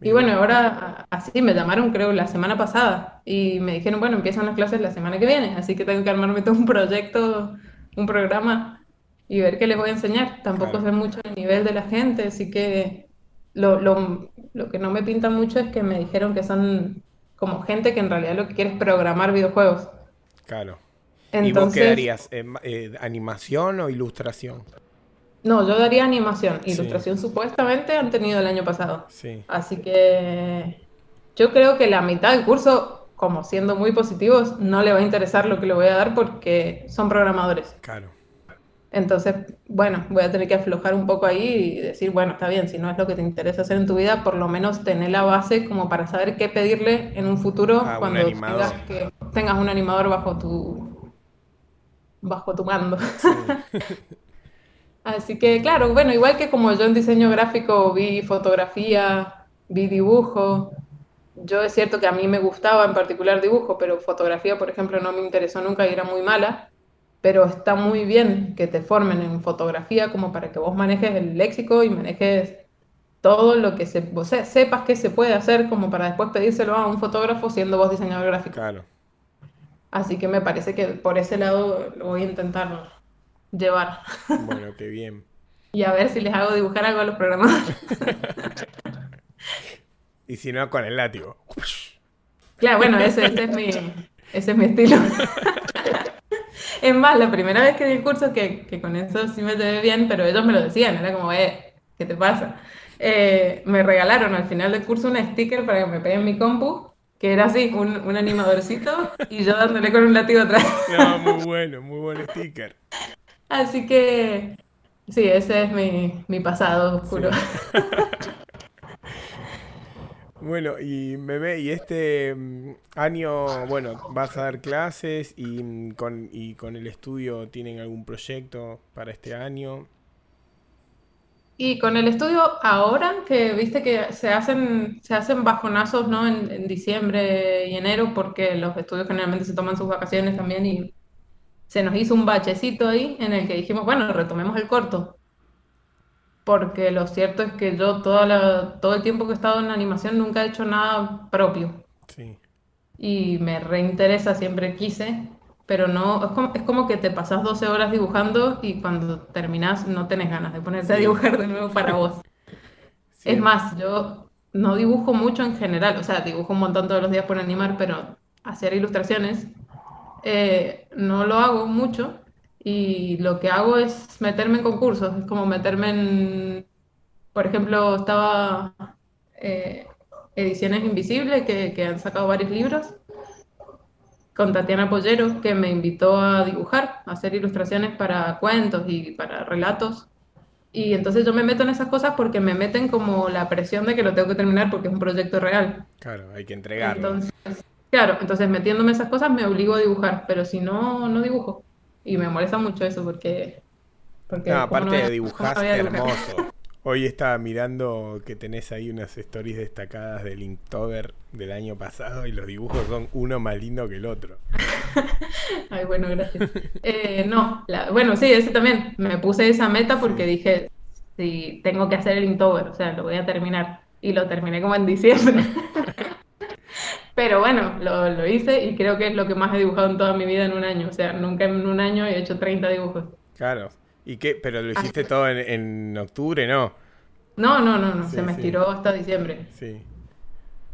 Y bueno, ahora así me llamaron creo la semana pasada y me dijeron, bueno, empiezan las clases la semana que viene, así que tengo que armarme todo un proyecto, un programa y ver qué les voy a enseñar. Tampoco Claro. sé mucho el nivel de la gente, así que lo, lo, lo que no me pinta mucho es que me dijeron que son como gente que en realidad lo que quiere es programar videojuegos. Claro. ¿Y vos qué darías? Eh, ma- eh, ¿animación o ilustración? no, yo daría animación. Sí. Ilustración supuestamente han tenido el año pasado. Sí, Así que yo creo que la mitad del curso, como siendo muy positivos, no le va a interesar lo que le voy a dar porque son programadores. claro. Entonces, bueno, voy a tener que aflojar un poco ahí y decir, bueno, está bien, si no es lo que te interesa hacer en tu vida, por lo menos tener la base como para saber qué pedirle en un futuro A un cuando tengas que tengas un animador bajo tu bajo tu mando. Así que, claro, bueno, igual que como yo en diseño gráfico vi fotografía, vi dibujo, yo es cierto que a mí me gustaba en particular dibujo, pero fotografía, por ejemplo, no me interesó nunca y era muy mala, pero está muy bien que te formen en fotografía como para que vos manejes el léxico y manejes todo lo que se, sea, sepas que se puede hacer como para después pedírselo a un fotógrafo siendo vos diseñador gráfico. Claro. Así que me parece que por ese lado lo voy a intentar llevar. Bueno, qué bien. Y a ver si les hago dibujar algo a los programadores. Y si no, con el látigo. Claro, bueno, ese, ese es mi, ese es mi estilo. Es más, la primera vez que di el curso, que, que con eso sí me llevé bien, pero ellos me lo decían, era como, eh, ¿qué te pasa? Eh, me regalaron al final del curso un sticker para que me pegue en mi compu, que era así, un, un animadorcito, y yo dándole con un látigo atrás. No, muy bueno, muy buen sticker. Así que, sí, ese es mi, mi pasado oscuro. Bueno, y Meme, y este mm, año, bueno, vas a dar clases y mm, con, y con el estudio tienen algún proyecto para este año. Y con el estudio ahora, que viste que se hacen, se hacen bajonazos, ¿no? En, en diciembre y enero, porque los estudios generalmente se toman sus vacaciones también y se nos hizo un bachecito ahí en el que dijimos, bueno, retomemos el corto. Porque lo cierto es que yo toda la, todo el tiempo que he estado en animación nunca he hecho nada propio. Sí, y me reinteresa, siempre quise, pero no, es como, es como que te pasas 12 horas dibujando y cuando terminas no tenés ganas de ponerte a dibujar de nuevo para vos. Es más, yo no dibujo mucho en general, o sea, dibujo un montón todos los días por animar, pero hacer ilustraciones eh, no lo hago mucho y lo que hago es meterme en concursos, es como meterme en, por ejemplo, estaba eh, Ediciones Invisibles, que, que han sacado varios libros, con Tatiana Pollero, que me invitó a dibujar, a hacer ilustraciones para cuentos y para relatos. Y entonces yo me meto en esas cosas porque me meten como la presión de que lo tengo que terminar porque es un proyecto real. Claro, hay que entregarlo. Entonces, claro, entonces metiéndome esas cosas me obligo a dibujar, pero si no, no dibujo. Y me molesta mucho eso porque... porque no, aparte de dibujar, hermoso. Hoy estaba mirando que tenés ahí unas stories destacadas del Inktober del año pasado y los dibujos son uno más lindo que el otro. Ay, bueno, gracias. Eh, no, bueno, sí, ese también. Me puse esa meta porque dije, si tengo que hacer el Inktober, o sea, lo voy a terminar. Y lo terminé como en diciembre. Pero bueno, lo, lo, hice y creo que es lo que más he dibujado en toda mi vida en un año. O sea, nunca en un año he hecho 30 dibujos. Claro, ¿Y qué? ¿Pero lo hiciste todo en, octubre, no? No, no, no, no. se me estiró hasta diciembre. Sí.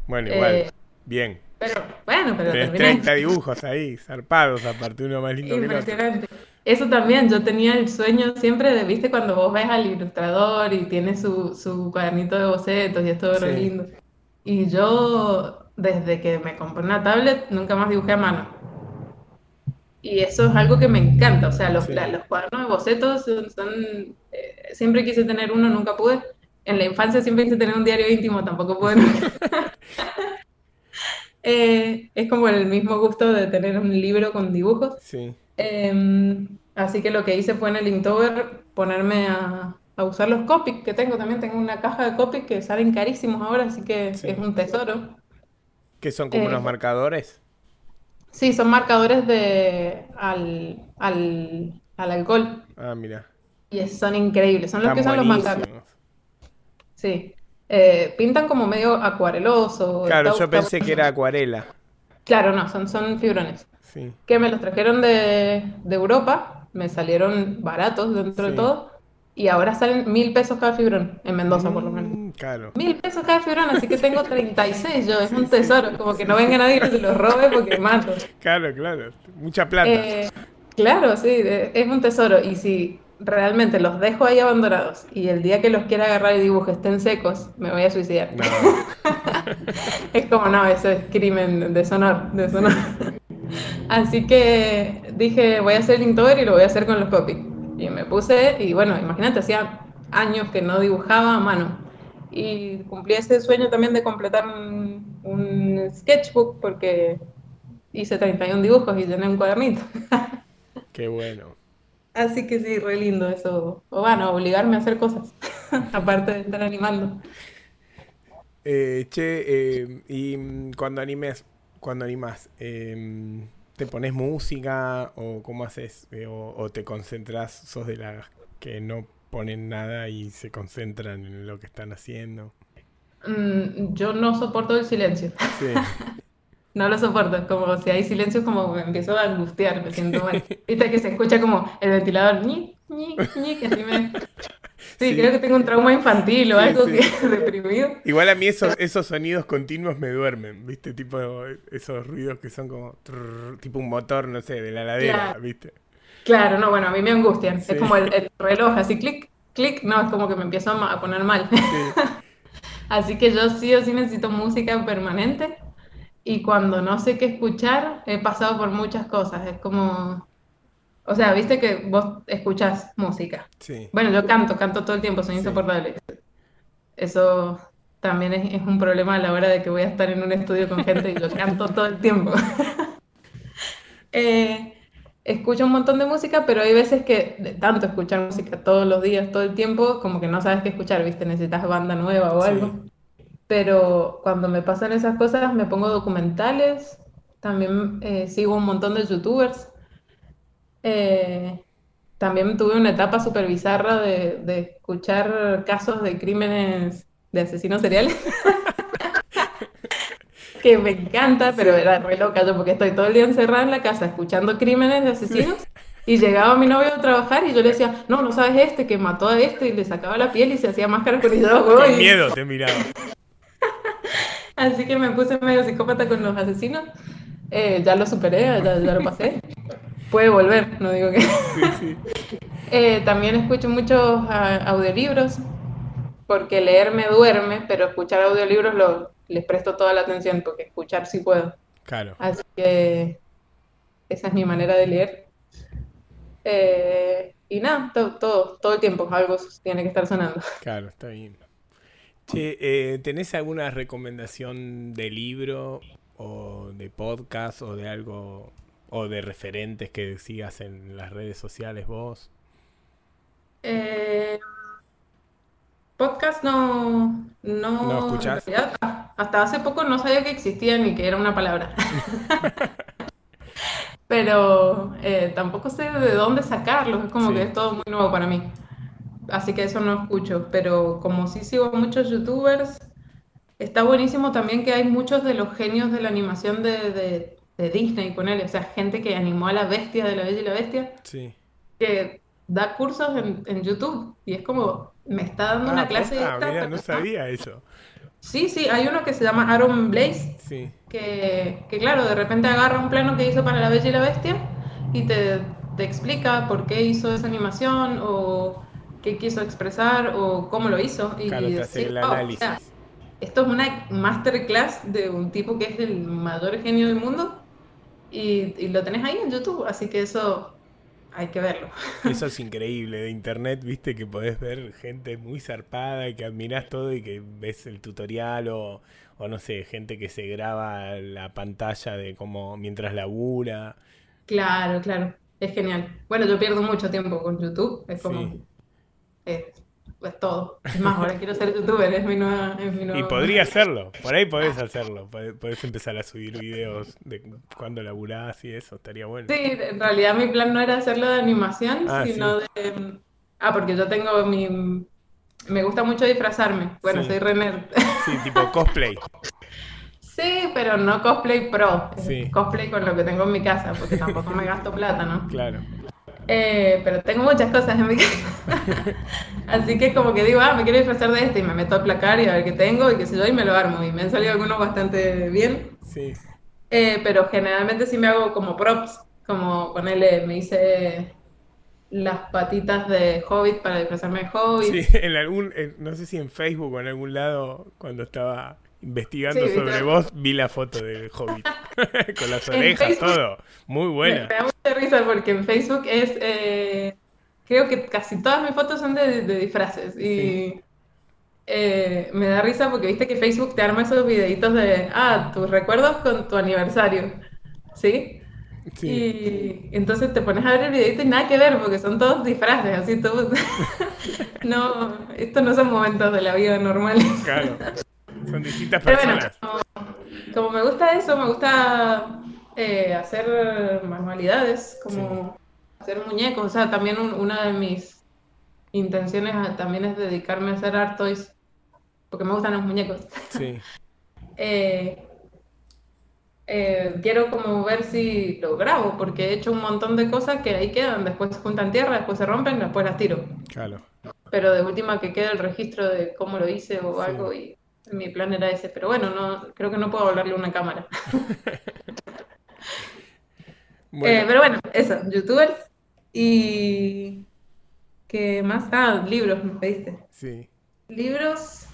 Bueno, igual. Eh, bien. Pero, bueno, pero Tenés 30 dibujos ahí, zarpados, aparte uno más lindo que el otro. Eso también, yo tenía el sueño siempre de, viste, cuando vos ves al ilustrador y tiene su, su cuadernito de bocetos y es todo re lindo. Y yo, desde que me compré una tablet, nunca más dibujé a mano. Y eso es algo que me encanta, o sea, los, los cuadernos de bocetos son, eh, siempre quise tener uno, nunca pude. En la infancia siempre quise tener un diario íntimo, tampoco pude. eh, es como el mismo gusto de tener un libro con dibujos. Sí. Em, así que lo que hice fue en el Inktober ponerme a, a usar los Copic que tengo. También tengo una caja de Copic que salen carísimos ahora, así que es un tesoro. ¿Qué son como unos eh, marcadores? Sí, son marcadores de al, al, alcohol. Ah, mira. Y son increíbles, son los que usan los marcadores. Sí. Eh, pintan como medio acuareloso. Claro, yo pensé que era acuarela. Claro, no, son, son fibrones. Sí. Que me los trajeron de, de Europa, me salieron baratos dentro de todo. Y ahora salen mil pesos cada fibrón, en Mendoza por lo menos. Mm, claro. Mil pesos cada fibrón, así que tengo 36 yo, es un tesoro, como que no venga nadie y se los robe porque mato. Claro, claro, mucha plata. Eh, claro, sí, es un tesoro. Y si realmente los dejo ahí abandonados y el día que los quiera agarrar y dibujo estén secos, me voy a suicidar. es como, no, eso es crimen de sonor, de sonor. Así que dije, voy a hacer el Inktober y lo voy a hacer con los copies. Y me puse, y bueno, imagínate, hacía años que no dibujaba a mano. Y cumplí ese sueño también de completar un, sketchbook porque hice 31 dibujos y llené un cuadernito. Qué bueno. Así que sí, re lindo eso. O bueno, obligarme a hacer cosas, aparte de estar animando. Eh, che, eh, y cuando animes, cuando animas, eh, ¿Te pones música o cómo haces? Eh, o, te concentras, sos de las que no ponen nada y se concentran en lo que están haciendo? Mm, yo no soporto el silencio. Sí. no lo soporto, como si hay silencio como me empiezo a angustiar, me siento mal. Viste que se escucha como el ventilador, ñi, ñi, ñi, que así me... Sí, creo que tengo un trauma infantil o algo que reprimido. Igual a mí esos, esos sonidos continuos me duermen, ¿viste? Tipo esos ruidos que son como tipo un motor, no sé, de la ladera, ¿viste? Claro, no, bueno, a mí me angustian. Es como el, reloj, así clic, clic, no, es como que me empiezo a poner mal. así que yo sí o sí necesito música permanente. Y cuando no sé qué escuchar, he pasado por muchas cosas. Es como o sea, viste que vos escuchás música. Sí. Bueno, yo canto, canto todo el tiempo, soy insoportable. Eso también es, un problema a la hora de que voy a estar en un estudio con gente y yo canto todo el tiempo. Eh, escucho un montón de música, pero hay veces que de tanto escuchar música todos los días, todo el tiempo, como que no sabes qué escuchar, ¿viste? Necesitas banda nueva o algo. Pero cuando me pasan esas cosas, me pongo documentales, también eh, sigo un montón de youtubers eh, también tuve una etapa súper bizarra de, escuchar casos de crímenes de asesinos seriales. que me encanta, pero era re loca yo porque estoy todo el día encerrada en la casa escuchando crímenes de asesinos. Y llegaba mi novio a trabajar y yo le decía, no, no sabes este que mató a este y le sacaba la piel y se hacía máscara con ellos. Con miedo te miraba. Así que me puse medio psicópata con los asesinos. Eh, ya lo superé, ya, lo pasé. Puede volver, no digo que. Sí, sí. Eh, también escucho muchos ah, audiolibros, porque leer me duerme, pero escuchar audiolibros lo, les presto toda la atención, porque escuchar sí puedo. Claro. Así que esa es mi manera de leer. Eh, y nada, todo, todo, todo el tiempo algo tiene que estar sonando. Claro, está bien. Che, eh, ¿tenés alguna recomendación de libro o de podcast o de algo o de referentes que sigas en las redes sociales vos? Eh, podcast no, no, ¿No escuchás? hasta hace poco no sabía que existía ni que era una palabra. Pero eh, tampoco sé de dónde sacarlo, es como que es todo muy nuevo para mí así que eso no escucho, pero como sí sigo muchos youtubers, está buenísimo también que hay muchos de los genios de la animación de, de, de Disney, él, o sea, gente que animó a la bestia de la Bella y la Bestia, sí. que da cursos en, en, YouTube y es como, me está dando una ah, clase de... Ah, mira, no sabía eso. Sí, sí, hay uno que se llama Aaron Blaze, sí. que, que claro, de repente agarra un plano que hizo para la Bella y la Bestia y te, te explica por qué hizo esa animación o qué quiso expresar o cómo lo hizo. Y claro, el oh, esto es una masterclass de un tipo que es el mayor genio del mundo y, lo tenés ahí en YouTube, así que eso hay que verlo. Eso es increíble de internet, viste, que podés ver gente muy zarpada y que admirás todo y que ves el tutorial o, o no sé, gente que se graba la pantalla de cómo mientras labura. Claro, claro, es genial. Bueno, yo pierdo mucho tiempo con YouTube, es como es, todo. Es más, ahora quiero ser youtuber, es mi nueva... Y podría hacerlo, por ahí podés hacerlo, podés empezar a subir videos de cuando laburás y eso, estaría bueno. Sí, en realidad mi plan no era hacerlo de animación, ah, sino de... Ah, porque yo tengo mi... Me gusta mucho disfrazarme, bueno, soy René. Sí, tipo cosplay. Sí, pero no cosplay pro. Cosplay con lo que tengo en mi casa, porque tampoco me gasto plata, ¿no? Claro. Eh, pero tengo muchas cosas en mi casa. Así que como que digo, ah, me quiero disfrazar de este y me meto a placar y a ver qué tengo y qué sé yo y me lo armo. Y me han salido algunos bastante bien. Sí. Eh, pero generalmente sí me hago como props, como ponerle, me hice las patitas de Hobbit para disfrazarme de Hobbit. Sí, en algún, no sé si en Facebook o en algún lado, cuando estaba investigando sobre vos, vi la foto del Hobbit. Con las orejas, todo. Muy buena. Me, da mucha risa porque en Facebook es. Eh, creo que casi todas mis fotos son de, disfraces. Y eh, me da risa porque viste que Facebook te arma esos videitos de. Ah, tus recuerdos con tu aniversario. ¿Sí? Sí. Y entonces te pones a ver el videito y nada que ver, porque son todos disfraces, así todo. no, estos no son momentos de la vida normales. Claro. Son distintas personas. como, me gusta eso, me gusta eh, hacer manualidades, como hacer muñecos. O sea, también una de mis intenciones también es dedicarme a hacer art toys, porque me gustan los muñecos. Sí. Eh, eh, quiero como ver si lo grabo, porque he hecho un montón de cosas que ahí quedan, después se juntan tierra, después se rompen, después las tiro. Claro. Pero de última que quede el registro de cómo lo hice o algo y mi plan era ese, pero bueno, no, creo que no puedo hablarle una cámara. Eh, pero bueno, eso, youtubers y... ¿Qué más? Ah, libros, me pediste. Sí. Libros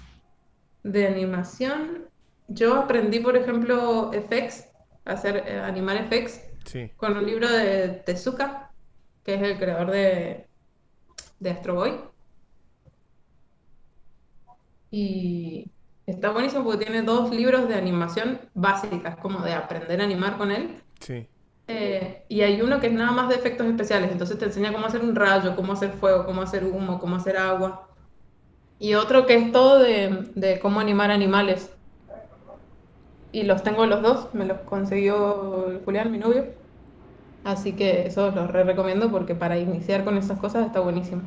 de animación. Yo aprendí, por ejemplo, FX, hacer eh, animar FX, con un libro de Tezuka, que es el creador de, de Astro Boy. Y Está buenísimo porque tiene dos libros de animación básicas, como de aprender a animar con él. Sí. Eh, y hay uno que es nada más de efectos especiales, entonces te enseña cómo hacer un rayo, cómo hacer fuego, cómo hacer humo, cómo hacer agua. Y otro que es todo de, cómo animar animales. Y los tengo los dos, me los consiguió Julián, mi novio. Así que eso los re recomiendo porque para iniciar con esas cosas está buenísimo.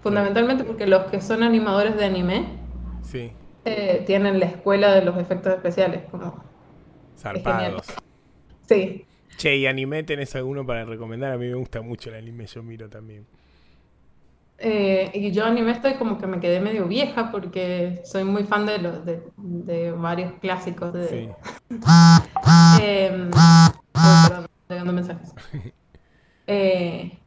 Fundamentalmente porque los que son animadores de anime sí eh, tienen la escuela de los efectos especiales, como Zarpados. Sí. Che, ¿y anime tenés alguno para recomendar? A mí me gusta mucho el anime, yo miro también. Eh, y yo anime estoy como que me quedé medio vieja porque soy muy fan de los de, de varios clásicos de, Sí. Em, oh, perdón, mensajes. Eh,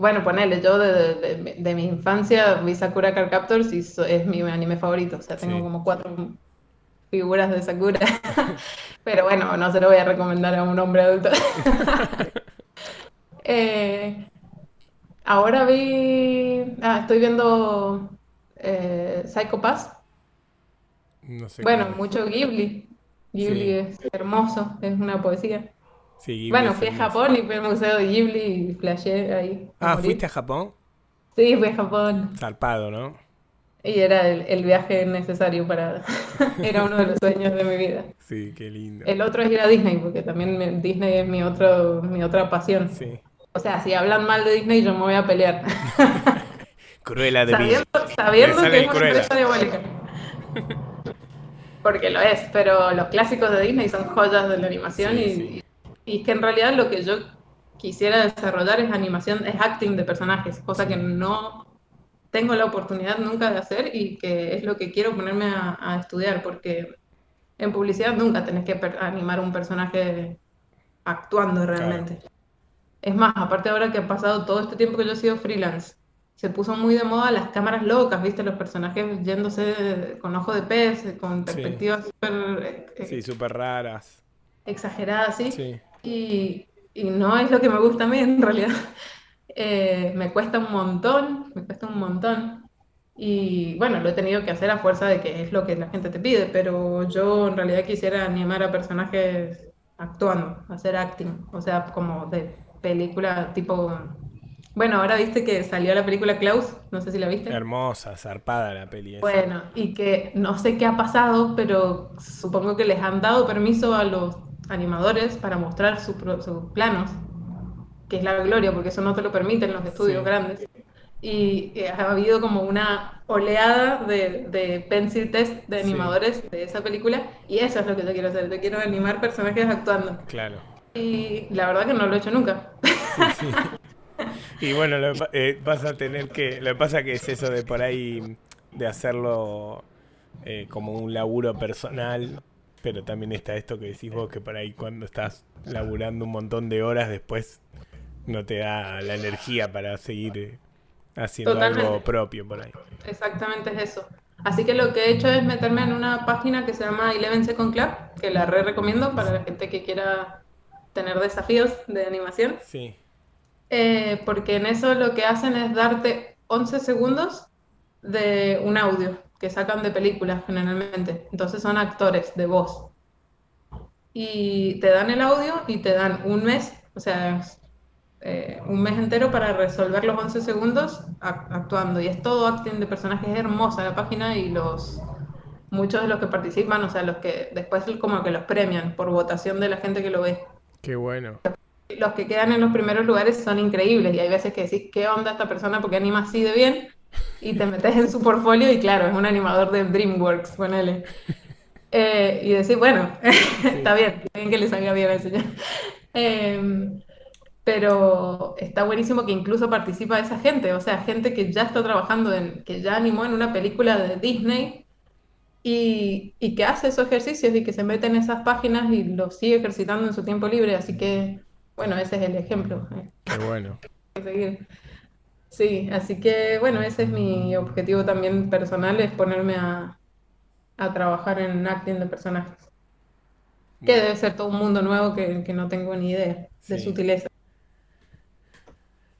bueno, ponele, yo de, de- de- de mi infancia vi Sakura Card Captors y so- es mi anime favorito. O sea, tengo Sí. como cuatro figuras de Sakura. Pero bueno, no se lo voy a recomendar a un hombre adulto. Eh, ahora vi. Ah, estoy viendo eh, Psycho Pass. No sé Bueno, mucho Ghibli. Ghibli Sí. es hermoso, es una poesía. Sí, Bueno, fui a. Japón y fui al museo de Ghibli y flashé ahí. Ah, morir. ¿fuiste a Japón? Sí, fui a Japón. Zarpado, ¿no? Y era el, el viaje necesario para... Era uno de los sueños de mi vida. Sí, qué lindo. El otro es ir a Disney, porque también Disney es mi, otro, mi otra pasión. Sí. O sea, si hablan mal de Disney, yo me voy a pelear. Cruela de. Sabiendo, sabiendo que es una empresa diabólica. Porque lo es, pero los clásicos de Disney son joyas de la animación Sí, y, sí. Y es que en realidad lo que yo quisiera desarrollar es animación, es acting de personajes, cosa que no tengo la oportunidad nunca de hacer y que es lo que quiero ponerme a, a estudiar, porque en publicidad nunca tenés que animar un personaje actuando realmente. Es más, aparte ahora que ha pasado todo este tiempo que yo he sido freelance, se puso muy de moda las cámaras locas, ¿viste? Los personajes yéndose con ojo de pez, con perspectivas súper eh, Sí, súper raras. exageradas, ¿sí? Sí. Y, y no es lo que me gusta a mí en realidad. Eh, me cuesta un montón, me cuesta un montón. Y bueno, lo he tenido que hacer a fuerza de que es lo que la gente te pide, pero yo en realidad quisiera animar a personajes actuando, hacer acting, o sea, como de película tipo... Bueno, ahora viste que salió la película Klaus, no sé si la viste. Hermosa, zarpada la peli esa. Bueno, y que no sé qué ha pasado, pero supongo que les han dado permiso a los animadores para mostrar sus planos, que es la gloria, porque eso no te lo permiten los estudios Sí. grandes. Y eh, ha habido como una oleada de, de pencil test de Sí. animadores de esa película, y eso es lo que yo quiero hacer. Yo quiero animar personajes actuando. Claro. Y la verdad que no lo he hecho nunca. Sí, sí. Y bueno, lo, eh, vas a tener que. Lo que pasa que es eso de por ahí de hacerlo eh, como un laburo personal, pero también está esto que decís vos, que por ahí cuando estás laburando un montón de horas después no te da la energía para seguir eh, haciendo algo propio por ahí. Exactamente es eso. Así que lo que he hecho es meterme en una página que se llama Eleven Second Club, que la re recomiendo para la gente que quiera tener desafíos de animación. Sí, Eh, porque en eso lo que hacen es darte 11 segundos de un audio que sacan de películas generalmente. Entonces son actores de voz. Y te dan el audio y te dan un mes, o sea, eh, un mes entero para resolver los 11 segundos ac- actuando. Y es todo acting de personajes, es hermosa la página y los muchos de los que participan, o sea, los que después como que los premian por votación de la gente que lo ve. qué bueno. Los que quedan en los primeros lugares son increíbles y hay veces que decís, ¿qué onda esta persona? Porque anima así de bien y te metes en su portfolio y claro, es un animador de DreamWorks, ponele. Eh, y decís, bueno, está bien, bien que le salga bien al señor. Em, pero está buenísimo que incluso participa esa gente, o sea, gente que ya está trabajando en, que ya animó en una película de Disney y, y que hace esos ejercicios y que se mete en esas páginas y los sigue ejercitando en su tiempo libre, así que, bueno, ese es el ejemplo. eh, Qué bueno. Sí, así que, bueno, ese es mi objetivo también personal, es ponerme a, a trabajar en acting de personajes. Que debe ser todo un mundo nuevo que, que no tengo ni idea de Sí. sutileza.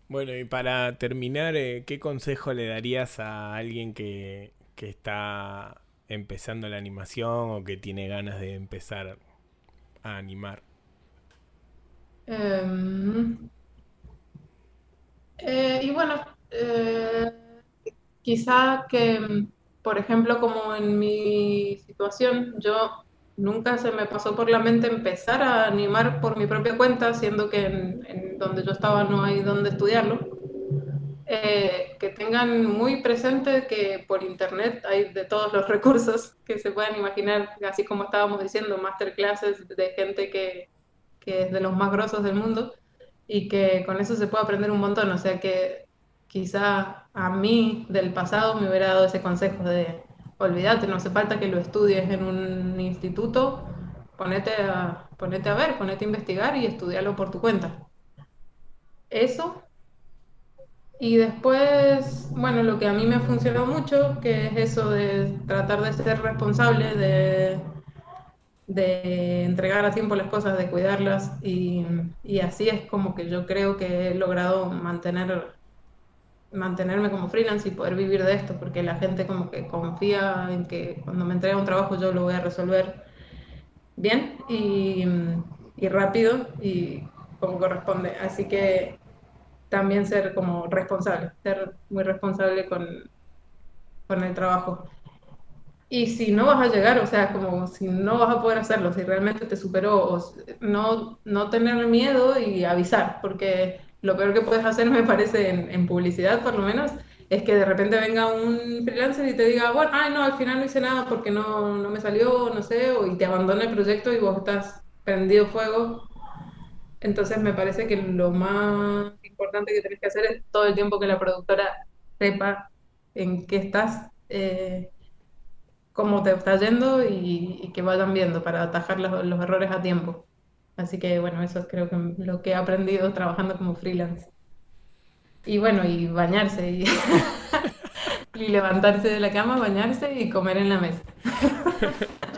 Bueno, y para terminar, eh, ¿qué consejo le darías a alguien que, que está empezando la animación o que tiene ganas de empezar a animar? Em, eh, y bueno, eh, quizá que, por ejemplo, como en mi situación, yo nunca se me pasó por la mente empezar a animar por mi propia cuenta, siendo que en, en donde yo estaba no hay donde estudiarlo. eh, que tengan muy presente que por internet hay de todos los recursos que se puedan imaginar, así como estábamos diciendo, masterclasses de gente que, que es de los más grosos del mundo y que con eso se puede aprender un montón. O sea que quizá a mí del pasado me hubiera dado ese consejo de olvídate, no hace falta que lo estudies en un instituto, ponete a, a ver, ponete a investigar y estudiarlo por tu cuenta. Eso. Y después, bueno, lo que a mí me ha funcionado mucho, que es eso de tratar de ser responsable, de de entregar a tiempo las cosas, de cuidarlas y, y, así es como que yo creo que he logrado mantener mantenerme como freelance y poder vivir de esto, porque la gente como que confía en que cuando me entrega un trabajo yo lo voy a resolver bien y, y rápido y como corresponde. Así que también ser como responsable, ser muy responsable con, con el trabajo. Y si no vas a llegar, o sea, como si no vas a poder hacerlo, si realmente te superó, no, no tener miedo y avisar, porque lo peor que puedes hacer, me parece, en, publicidad por lo menos, es que de repente venga un freelancer y te diga, bueno, ay, no, al final no hice nada porque no, no me salió, no sé, o, y te abandona el proyecto y vos estás prendido fuego. Entonces me parece que lo más importante que tenés que hacer es todo el tiempo que la productora sepa en qué estás. Eh, cómo te está yendo y, que vayan viendo para atajar los, los, errores a tiempo. Así que bueno, eso es creo que lo que he aprendido trabajando como freelance. Y bueno, y bañarse y, y levantarse de la cama, bañarse y comer en la mesa.